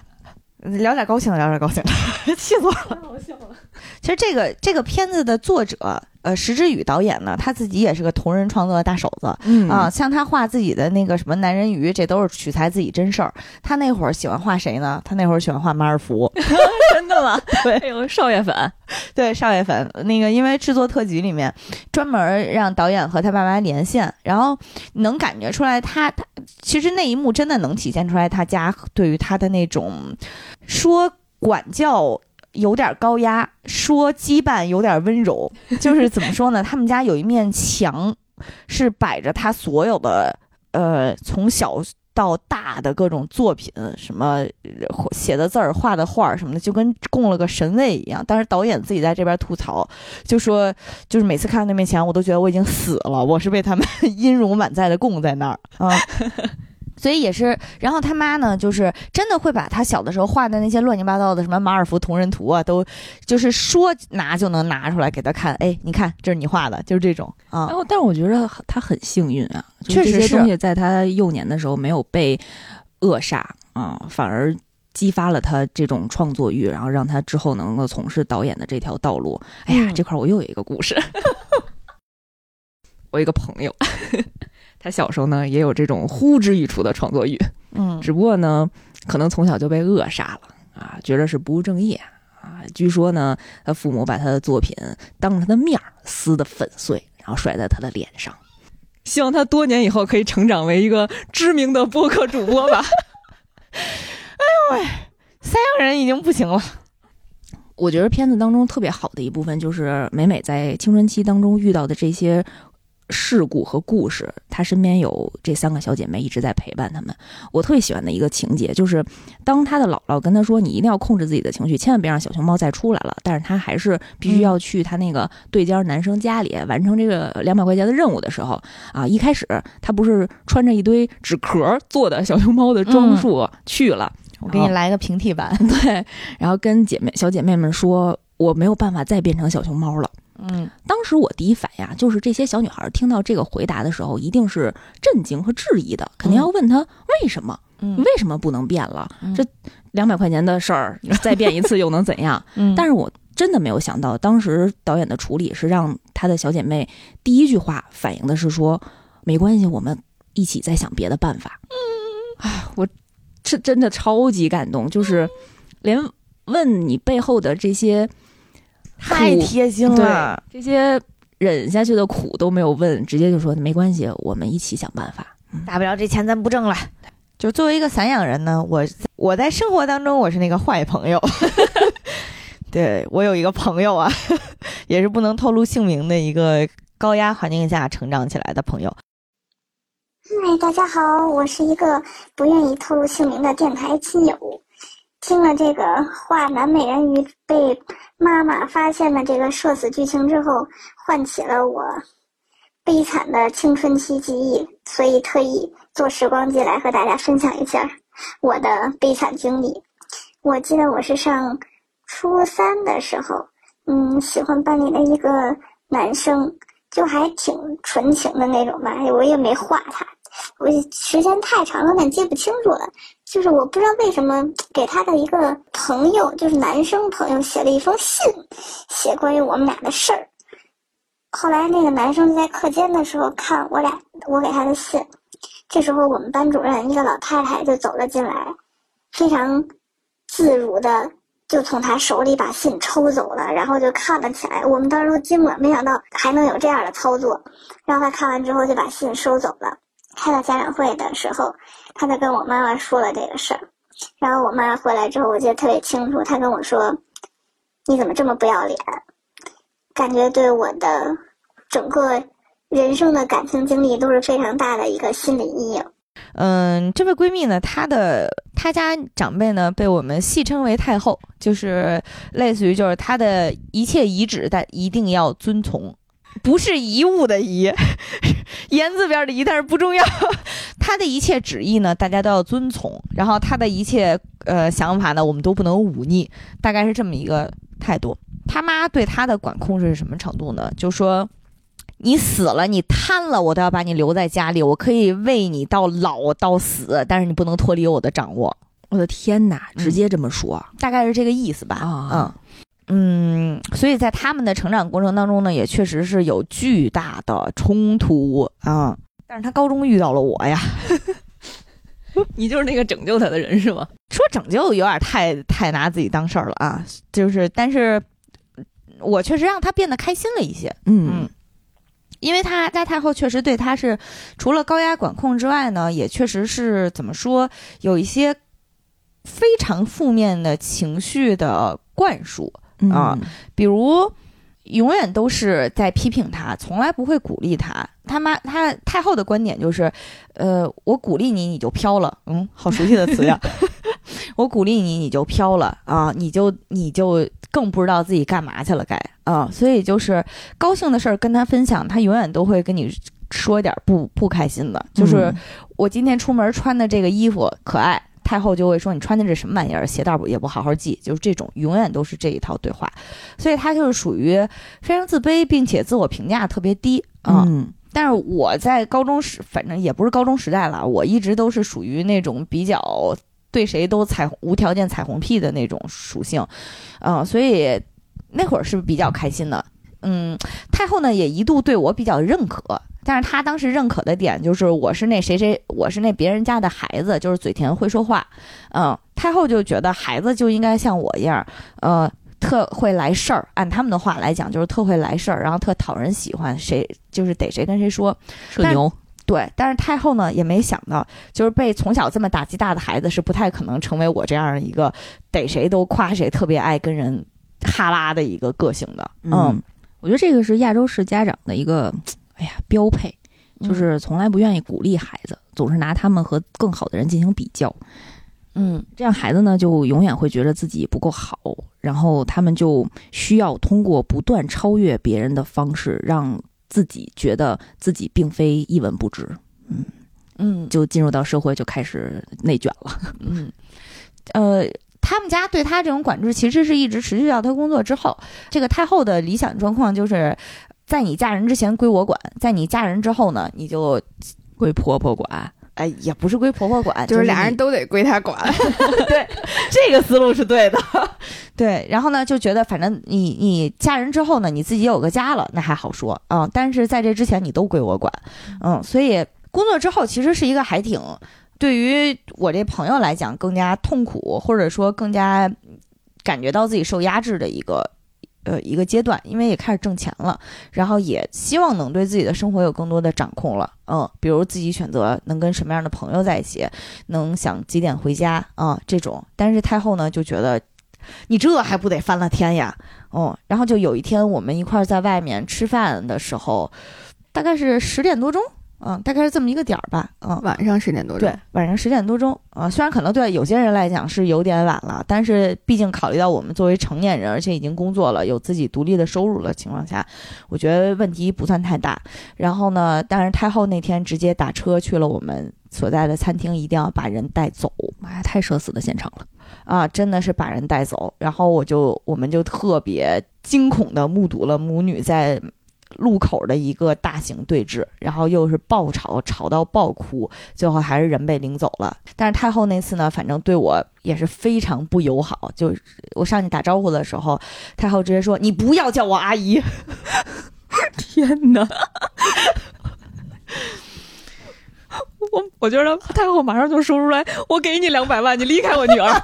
聊点高兴的，聊点高兴的，气死我了！太好笑了。其实这个这个片子的作者，呃，石之宇导演呢，他自己也是个同人创作的大手子。嗯啊，像他画自己的那个什么男人鱼，这都是取材自己真事儿。他那会儿喜欢画谁呢？他那会儿喜欢画马尔福。真的吗？对哎呦，少爷粉，对，少爷粉那个，因为制作特辑里面专门让导演和他爸妈连线，然后能感觉出来他他其实那一幕真的能体现出来他家对于他的那种说管教。有点高压，说羁绊有点温柔，就是怎么说呢？他们家有一面墙，是摆着他所有的呃从小到大的各种作品，什么写的字儿、画的画儿什么的，就跟供了个神位一样。但是导演自己在这边吐槽，就说就是每次看到那面墙，我都觉得我已经死了，我是被他们 音容满载的供在那儿啊。所以也是，然后他妈呢，就是真的会把他小的时候画的那些乱七八糟的什么马尔福同人图啊，都就是说拿就能拿出来给他看。哎，你看，这是你画的，就是这种啊然。后，但是我觉得他很幸运啊，确实是这些东西在他幼年的时候没有被扼杀啊，反而激发了他这种创作欲，然后让他之后能够从事导演的这条道路。哎呀，嗯这块儿我又有一个故事，我一个朋友，他小时候呢也有这种呼之欲出的创作欲，嗯只不过呢，可能从小就被扼杀了啊，觉得是不务正业啊。据说呢，他父母把他的作品当着他的面儿撕得粉碎，然后甩在他的脸上。希望他多年以后可以成长为一个知名的播客主播吧。哎呦喂三阳人已经不行了。我觉得片子当中特别好的一部分就是美美在青春期当中遇到的这些事故和故事，她身边有这三个小姐妹一直在陪伴他们。我特别喜欢的一个情节就是，当她的姥姥跟她说：“你一定要控制自己的情绪，千万别让小熊猫再出来了。”但是她还是必须要去她那个对家男生家里完成这个两百块钱的任务的时候啊，一开始她不是穿着一堆纸壳做的小熊猫的装束去了。我给你来个平替版。对，然后跟姐妹小姐妹们说，我没有办法再变成小熊猫了。嗯当时我第一反应啊，就是这些小女孩听到这个回答的时候，一定是震惊和质疑的，肯定要问她为什么，嗯为什么不能变了？嗯这两百块钱的事儿，再变一次又能怎样？嗯但是我真的没有想到，当时导演的处理是让她的小姐妹第一句话反映的是说，没关系，我们一起再想别的办法。嗯，哎，我是真的超级感动，就是连问你背后的这些太贴心了。这些忍下去的苦都没有问，直接就说没关系，我们一起想办法。大不了这钱咱不挣了。就作为一个散养人呢，我我在生活当中我是那个坏朋友。对我有一个朋友啊，也是不能透露姓名的一个高压环境下成长起来的朋友。嗨，大家好，我是一个不愿意透露姓名的电台亲友。听了这个画南美人鱼被妈妈发现的这个社死剧情之后，唤起了我悲惨的青春期记忆，所以特意做时光机来和大家分享一下我的悲惨经历。我记得我是上初三的时候，嗯，喜欢班里的一个男生，就还挺纯情的那种吧，我也没画他。我时间太长了，有点记不清楚了。就是我不知道为什么给他的一个朋友，就是男生朋友写了一封信，写关于我们俩的事儿。后来那个男生在课间的时候看我俩我给他的信，这时候我们班主任一个老太太就走了进来，非常自如的就从他手里把信抽走了，然后就看了起来。我们当时都惊了，没想到还能有这样的操作。然后他看完之后就把信收走了。开到家长会的时候，他在跟我妈妈说了这个事儿。然后我妈回来之后，我记得特别清楚，她跟我说：“你怎么这么不要脸？”感觉对我的整个人生的感情经历都是非常大的一个心理阴影。嗯，这位闺蜜呢，她的她家长辈呢，被我们戏称为太后，就是类似于就是她的一切遗旨，但一定要遵从，不是遗物的遗，言字边的遗，但是不重要。他的一切旨意呢，大家都要遵从，然后他的一切呃想法呢，我们都不能忤逆，大概是这么一个态度。他妈对他的管控是什么程度呢？就说。你死了，你瘫了，我都要把你留在家里，我可以为你到老到死，但是你不能脱离我的掌握。我的天哪，嗯直接这么说，大概是这个意思吧。啊嗯嗯，所以在他们的成长过程当中呢，也确实是有巨大的冲突啊。但是他高中遇到了我呀，你就是那个拯救他的人是吗？说拯救有点太太拿自己当事儿了啊。就是，但是我确实让他变得开心了一些。嗯，因为他在太后确实对他是除了高压管控之外呢，也确实是怎么说，有一些非常负面的情绪的灌输。嗯啊比如，永远都是在批评他，从来不会鼓励他。他妈，他太后的观点就是，呃，我鼓励你，你就飘了。嗯，好熟悉的词呀。我鼓励你，你就飘了啊，你就你就更不知道自己干嘛去了，该啊。所以就是高兴的事儿跟他分享，他永远都会跟你说点儿不不开心的，就是。嗯我今天出门穿的这个衣服可爱，太后就会说你穿的这什么玩意儿，鞋带不也不好好系，就是这种永远都是这一套对话，所以他就是属于非常自卑，并且自我评价特别低啊。嗯但是我在高中时，反正也不是高中时代了，我一直都是属于那种比较对谁都彩虹无条件彩虹屁的那种属性，嗯、所以那会儿是比较开心的。嗯，太后呢也一度对我比较认可，但是他当时认可的点就是我是那谁谁，我是那别人家的孩子，就是嘴甜会说话。嗯，太后就觉得孩子就应该像我一样，呃，特会来事儿。按他们的话来讲，就是特会来事儿，然后特讨人喜欢，谁就是逮谁跟谁说。社牛，对，但是太后呢也没想到，就是被从小这么打击大的孩子是不太可能成为我这样的一个逮谁都夸谁、特别爱跟人哈拉的一个个性的。嗯，我觉得这个是亚洲式家长的一个，哎呀标配，嗯就是从来不愿意鼓励孩子，总是拿他们和更好的人进行比较。嗯这样孩子呢，就永远会觉得自己不够好，然后他们就需要通过不断超越别人的方式，让自己觉得自己并非一文不值，嗯嗯就进入到社会就开始内卷了。嗯，呃。他们家对他这种管制，其实是一直持续到他工作之后。这个太后的理想状况就是，在你嫁人之前归我管，在你嫁人之后呢，你就，归婆婆管，哎，也不是归婆婆管，就是俩人都得归他管。对，这个思路是对的。对，然后呢，就觉得反正你你嫁人之后呢，你自己有个家了，那还好说啊、嗯但是在这之前，你都归我管，嗯，所以工作之后其实是一个还挺对于我这朋友来讲更加痛苦，或者说更加感觉到自己受压制的一个。呃，一个阶段，因为也开始挣钱了，然后也希望能对自己的生活有更多的掌控了，嗯，比如自己选择能跟什么样的朋友在一起，能想几点回家啊、这种。但是太后呢就觉得，你这还不得翻了天呀？哦，然后就有一天我们一块在外面吃饭的时候，大概是十点多钟，嗯，大概是这么一个点儿吧，嗯。晚上十点多钟对，，晚上十点多钟啊、虽然可能对有些人来讲是有点晚了，但是毕竟考虑到我们作为成年人，而且已经工作了，有自己独立的收入的情况下，我觉得问题不算太大。然后呢，但是太后那天直接打车去了我们所在的餐厅，一定要把人带走妈呀，太社死的现场了。啊，真的是把人带走。然后我就我们就特别惊恐的目睹了母女在。路口的一个大型对峙，然后又是爆吵，吵到爆哭，最后还是人被领走了。但是太后那次呢，反正对我也是非常不友好。就是我上去打招呼的时候，太后直接说：“你不要叫我阿姨。天哪！我我觉得太后马上就说出来，我给你两百万，你离开我女儿。”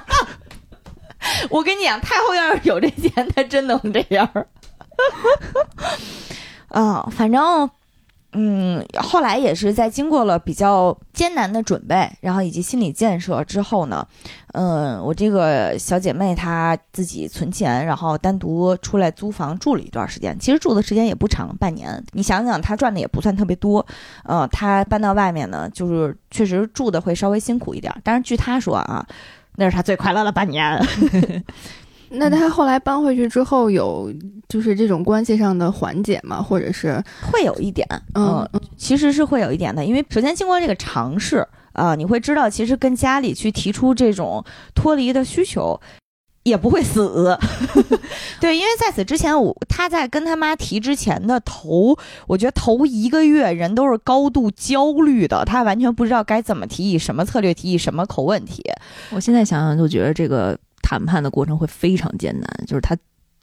我跟你讲，太后要是有这钱，她真能这样嗯。反正，嗯，后来也是在经过了比较艰难的准备，然后以及心理建设之后呢，嗯，我这个小姐妹她自己存钱，然后单独出来租房住了一段时间。其实住的时间也不长，半年。你想想，她赚的也不算特别多，呃，她搬到外面呢，就是确实住的会稍微辛苦一点。但是据她说啊，那是她最快乐的半年。那他后来搬回去之后，有就是这种关系上的缓解吗？或者是会有一点，嗯嗯，其实是会有一点的，因为首先经过这个尝试啊、你会知道其实跟家里去提出这种脱离的需求，也不会死。对，因为在此之前，我他在跟他妈提之前的头，我觉得头一个月人都是高度焦虑的，他完全不知道该怎么提，以什么策略提，以什么口吻提。我现在想想就觉得这个谈判的过程会非常艰难，就是他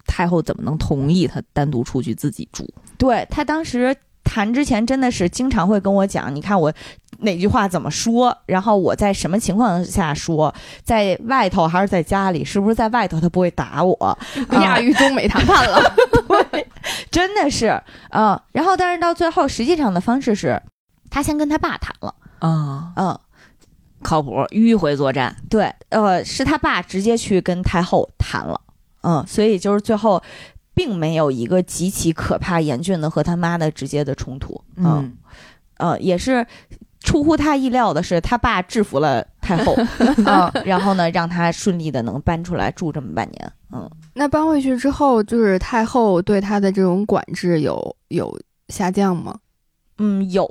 太后怎么能同意他单独出去自己住？对他当时谈之前真的是经常会跟我讲，你看我哪句话怎么说，然后我在什么情况下说，在外头还是在家里，是不是在外头他不会打我？不 亚于中美谈判了。对，真的是啊、嗯然后但是到最后，实际上的方式是，他先跟他爸谈了，啊，嗯。靠谱，迂回作战。对，呃，是他爸直接去跟太后谈了，嗯，所以就是最后并没有一个极其可怕、严峻的和他妈的直接的冲突，嗯，嗯，呃，也是出乎他意料的是，他爸制服了太后，嗯，然后呢，让他顺利的能搬出来住这么半年，嗯，那搬回去之后，就是太后对他的这种管制有有下降吗？嗯，有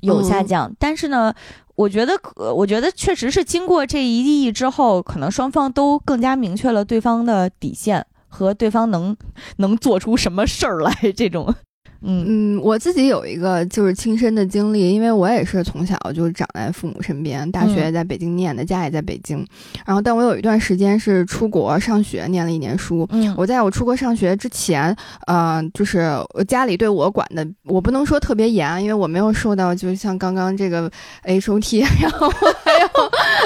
有下嗯。降，但是呢，我觉得可，我觉得确实是经过这一役之后，可能双方都更加明确了对方的底线和对方能能做出什么事儿来这种，嗯嗯，我自己有一个就是亲身的经历，因为我也是从小就长在父母身边，大学在北京念的，家也在北京。然后，但我有一段时间是出国上学，念了一年书。嗯我在我出国上学之前，呃，就是家里对我管的，我不能说特别严，因为我没有受到就像刚刚这个 H O T，然后还有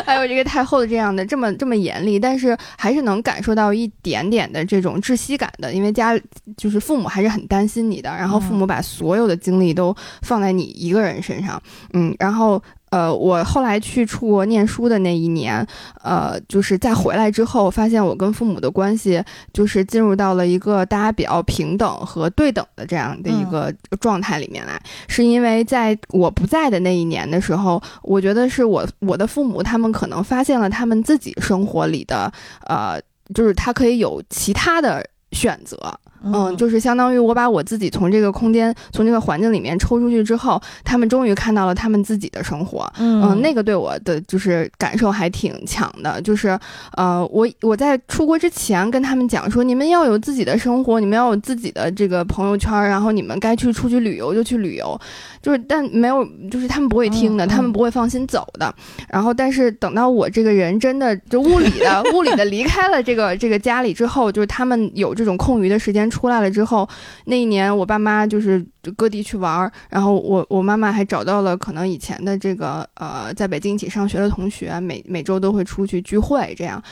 还有这个太后的这样的这么这么严厉，但是还是能感受到一点点的这种窒息感的，因为家就是父母还是很担心你的，然后父母把所有的精力都放在你一个人身上，嗯，然后。呃，我后来去出国念书的那一年，呃，就是在回来之后，发现我跟父母的关系就是进入到了一个大家比较平等和对等的这样的一个状态里面来，是因为在我不在的那一年的时候，我觉得是我我的父母他们可能发现了他们自己生活里的，呃，就是他可以有其他的选择，嗯，就是相当于我把我自己从这个空间、从这个环境里面抽出去之后，他们终于看到了他们自己的生活。嗯嗯，那个对我的就是感受还挺强的，就是呃，我我在出国之前跟他们讲说，你们要有自己的生活，你们要有自己的这个朋友圈，然后你们该去出去旅游就去旅游，就是但没有，就是他们不会听的，嗯他们不会放心走的。然后，但是等到我这个人真的就物理的 物理的离开了这个这个家里之后，就是他们有这种空余的时间出来了之后，那一年我爸妈就是就各地去玩儿，然后我我妈妈还找到了可能以前的这个呃在北京一起上学的同学，每每周都会出去聚会，这样，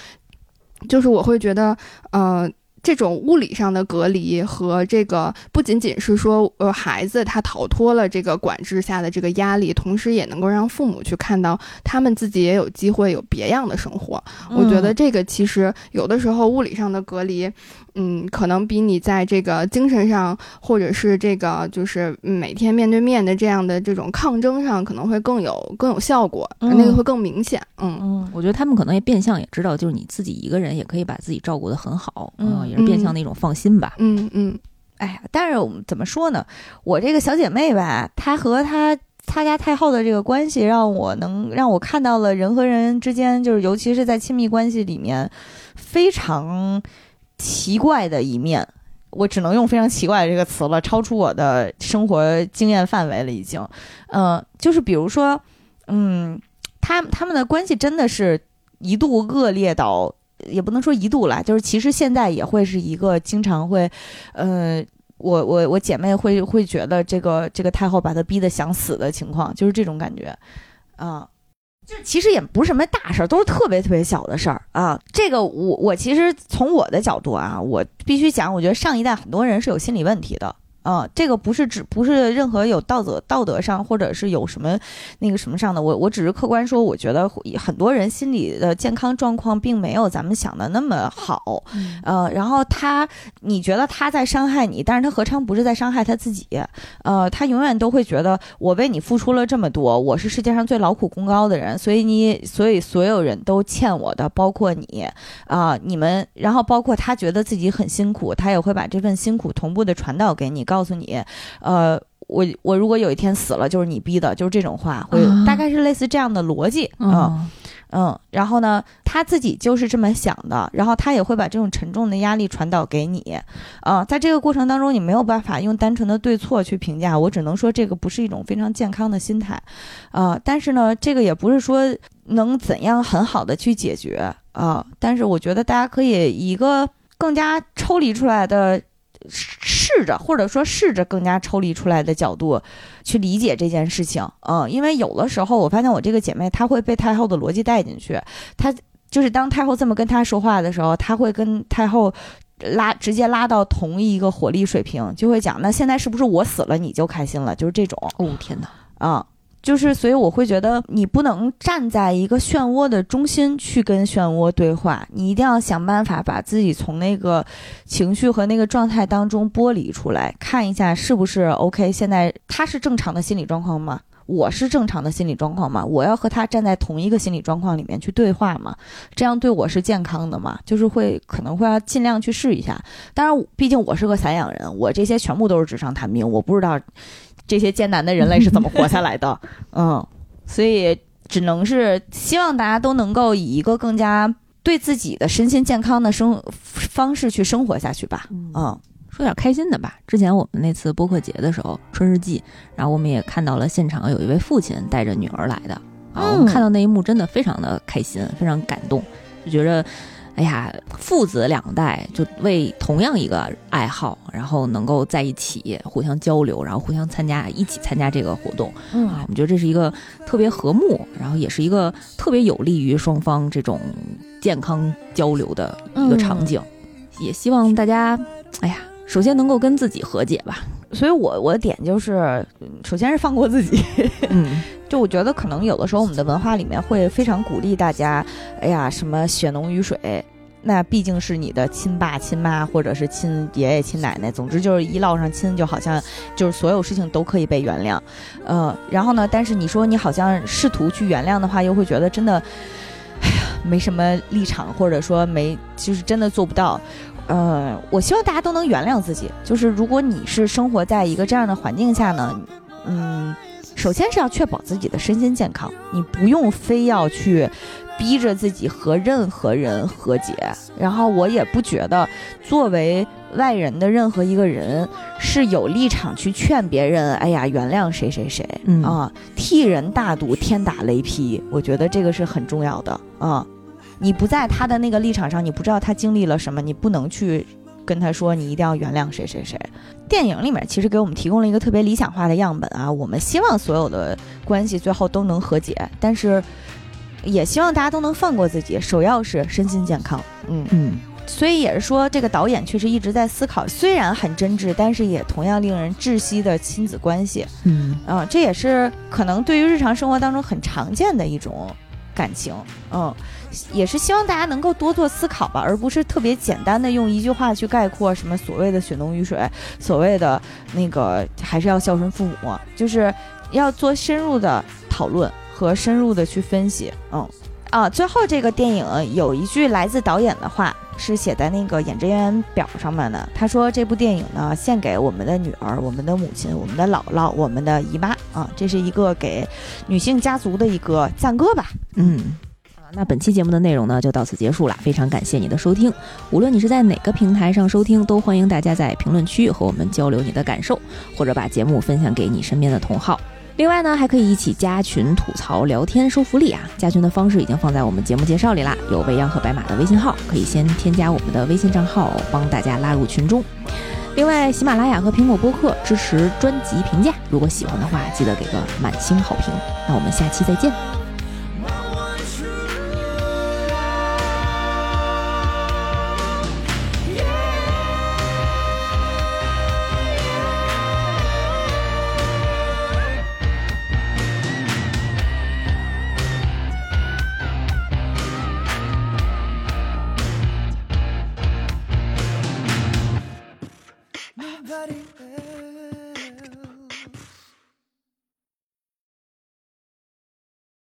就是我会觉得呃。这种物理上的隔离和这个不仅仅是说，呃，孩子他逃脱了这个管制下的这个压力，同时也能够让父母去看到他们自己也有机会有别样的生活。我觉得这个其实有的时候物理上的隔离，嗯，可能比你在这个精神上或者是这个就是每天面对面的这样的这种抗争上，可能会更有更有效果，嗯那个会更明显。嗯嗯我觉得他们可能也变相也知道，就是你自己一个人也可以把自己照顾得很好，嗯啊也是变相的一种放心吧。嗯嗯哎呀，但是我们怎么说呢？我这个小姐妹吧，她和她她家太后的这个关系，让我能让我看到了人和人之间，就是尤其是在亲密关系里面非常奇怪的一面。我只能用非常奇怪的这个词了，超出我的生活经验范围了，已经。嗯、就是比如说，嗯，他他们的关系真的是一度恶劣到。也不能说一度啦，就是其实现在也会是一个经常会，呃，我我我姐妹会会觉得这个这个太后把她逼得想死的情况，就是这种感觉，啊、就其实也不是什么大事儿，都是特别特别小的事儿啊。这个我我其实从我的角度啊，我必须讲，我觉得上一代很多人是有心理问题的。啊、这个不是指不是任何有道德道德上或者是有什么那个什么上的，我我只是客观说，我觉得很多人心理的健康状况并没有咱们想的那么好，呃，然后他，你觉得他在伤害你，但是他何尝不是在伤害他自己？呃，他永远都会觉得我为你付出了这么多，我是世界上最劳苦功高的人，所以你，所以所有人都欠我的，包括你。啊、你们，然后包括他觉得自己很辛苦，他也会把这份辛苦同步的传导给你，告诉你，呃。我我如果有一天死了，就是你逼的，就是这种话，会啊大概是类似这样的逻辑啊。嗯嗯，然后呢，他自己就是这么想的，然后他也会把这种沉重的压力传导给你，啊、在这个过程当中，你没有办法用单纯的对错去评价，我只能说这个不是一种非常健康的心态，啊、但是呢，这个也不是说能怎样很好的去解决啊、但是我觉得大家可以以一个更加抽离出来的。试着，或者说试着更加抽离出来的角度去理解这件事情，嗯，因为有的时候我发现我这个姐妹她会被太后的逻辑带进去，她就是当太后这么跟她说话的时候，她会跟太后拉直接拉到同一个火力水平，就会讲那现在是不是我死了你就开心了，就是这种，哦天哪，啊、就是所以我会觉得你不能站在一个漩涡的中心去跟漩涡对话，你一定要想办法把自己从那个情绪和那个状态当中剥离出来，看一下是不是 OK。现在他是正常的心理状况吗？我是正常的心理状况吗？我要和他站在同一个心理状况里面去对话吗？这样对我是健康的吗？就是会可能会要尽量去试一下。当然，毕竟我是个散养人，我这些全部都是纸上谈兵，我不知道这些艰难的人类是怎么活下来的。嗯，所以只能是希望大家都能够以一个更加对自己的身心健康的生方式去生活下去吧。嗯说点开心的吧。之前我们那次播客节的时候，春日记，然后我们也看到了现场有一位父亲带着女儿来的啊，我们嗯看到那一幕真的非常的开心，非常感动，就觉着。哎呀，父子两代就为同样一个爱好，然后能够在一起互相交流，然后互相参加，一起参加这个活动啊，嗯我们觉得这是一个特别和睦，然后也是一个特别有利于双方这种健康交流的一个场景。也希望大家，哎呀，首先能够跟自己和解吧。所以我我的点就是，嗯首先是放过自己。嗯，就我觉得可能有的时候我们的文化里面会非常鼓励大家，哎呀，什么血浓于水。那毕竟是你的亲爸亲妈，或者是亲爷爷亲奶奶，总之就是一落上亲，就好像就是所有事情都可以被原谅，呃，然后呢，但是你说你好像试图去原谅的话，又会觉得真的，哎呀，没什么立场，或者说没，就是真的做不到。呃，我希望大家都能原谅自己。就是如果你是生活在一个这样的环境下呢，嗯，首先是要确保自己的身心健康，你不用非要去逼着自己和任何人和解。然后我也不觉得作为外人的任何一个人是有立场去劝别人，哎呀，原谅谁谁谁，嗯啊，替人大度，天打雷劈。我觉得这个是很重要的啊。你不在他的那个立场上，你不知道他经历了什么，你不能去跟他说你一定要原谅谁谁谁。电影里面其实给我们提供了一个特别理想化的样本啊，我们希望所有的关系最后都能和解，但是也希望大家都能放过自己，首要是身心健康。嗯，嗯，所以也是说，这个导演确实一直在思考，虽然很真挚，但是也同样令人窒息的亲子关系。嗯，啊、这也是可能对于日常生活当中很常见的一种感情，嗯，也是希望大家能够多做思考吧，而不是特别简单的用一句话去概括什么所谓的血浓于水，所谓的那个还是要孝顺父母，就是要做深入的讨论和深入的去分析，嗯。啊，最后这个电影有一句来自导演的话，是写在那个演职员表上面的。他说：“这部电影呢，献给我们的女儿、我们的母亲、我们的姥姥、我们的姨妈啊，这是一个给女性家族的一个赞歌吧。嗯。那本期节目的内容呢，就到此结束了。非常感谢你的收听，无论你是在哪个平台上收听，都欢迎大家在评论区和我们交流你的感受，或者把节目分享给你身边的同好。另外呢，还可以一起加群吐槽、聊天、收福利啊！加群的方式已经放在我们节目介绍里啦，有未央和白马的微信号，可以先添加我们的微信账号，帮大家拉入群中。另外，喜马拉雅和苹果播客支持专辑评价，如果喜欢的话，记得给个满星好评。那我们下期再见。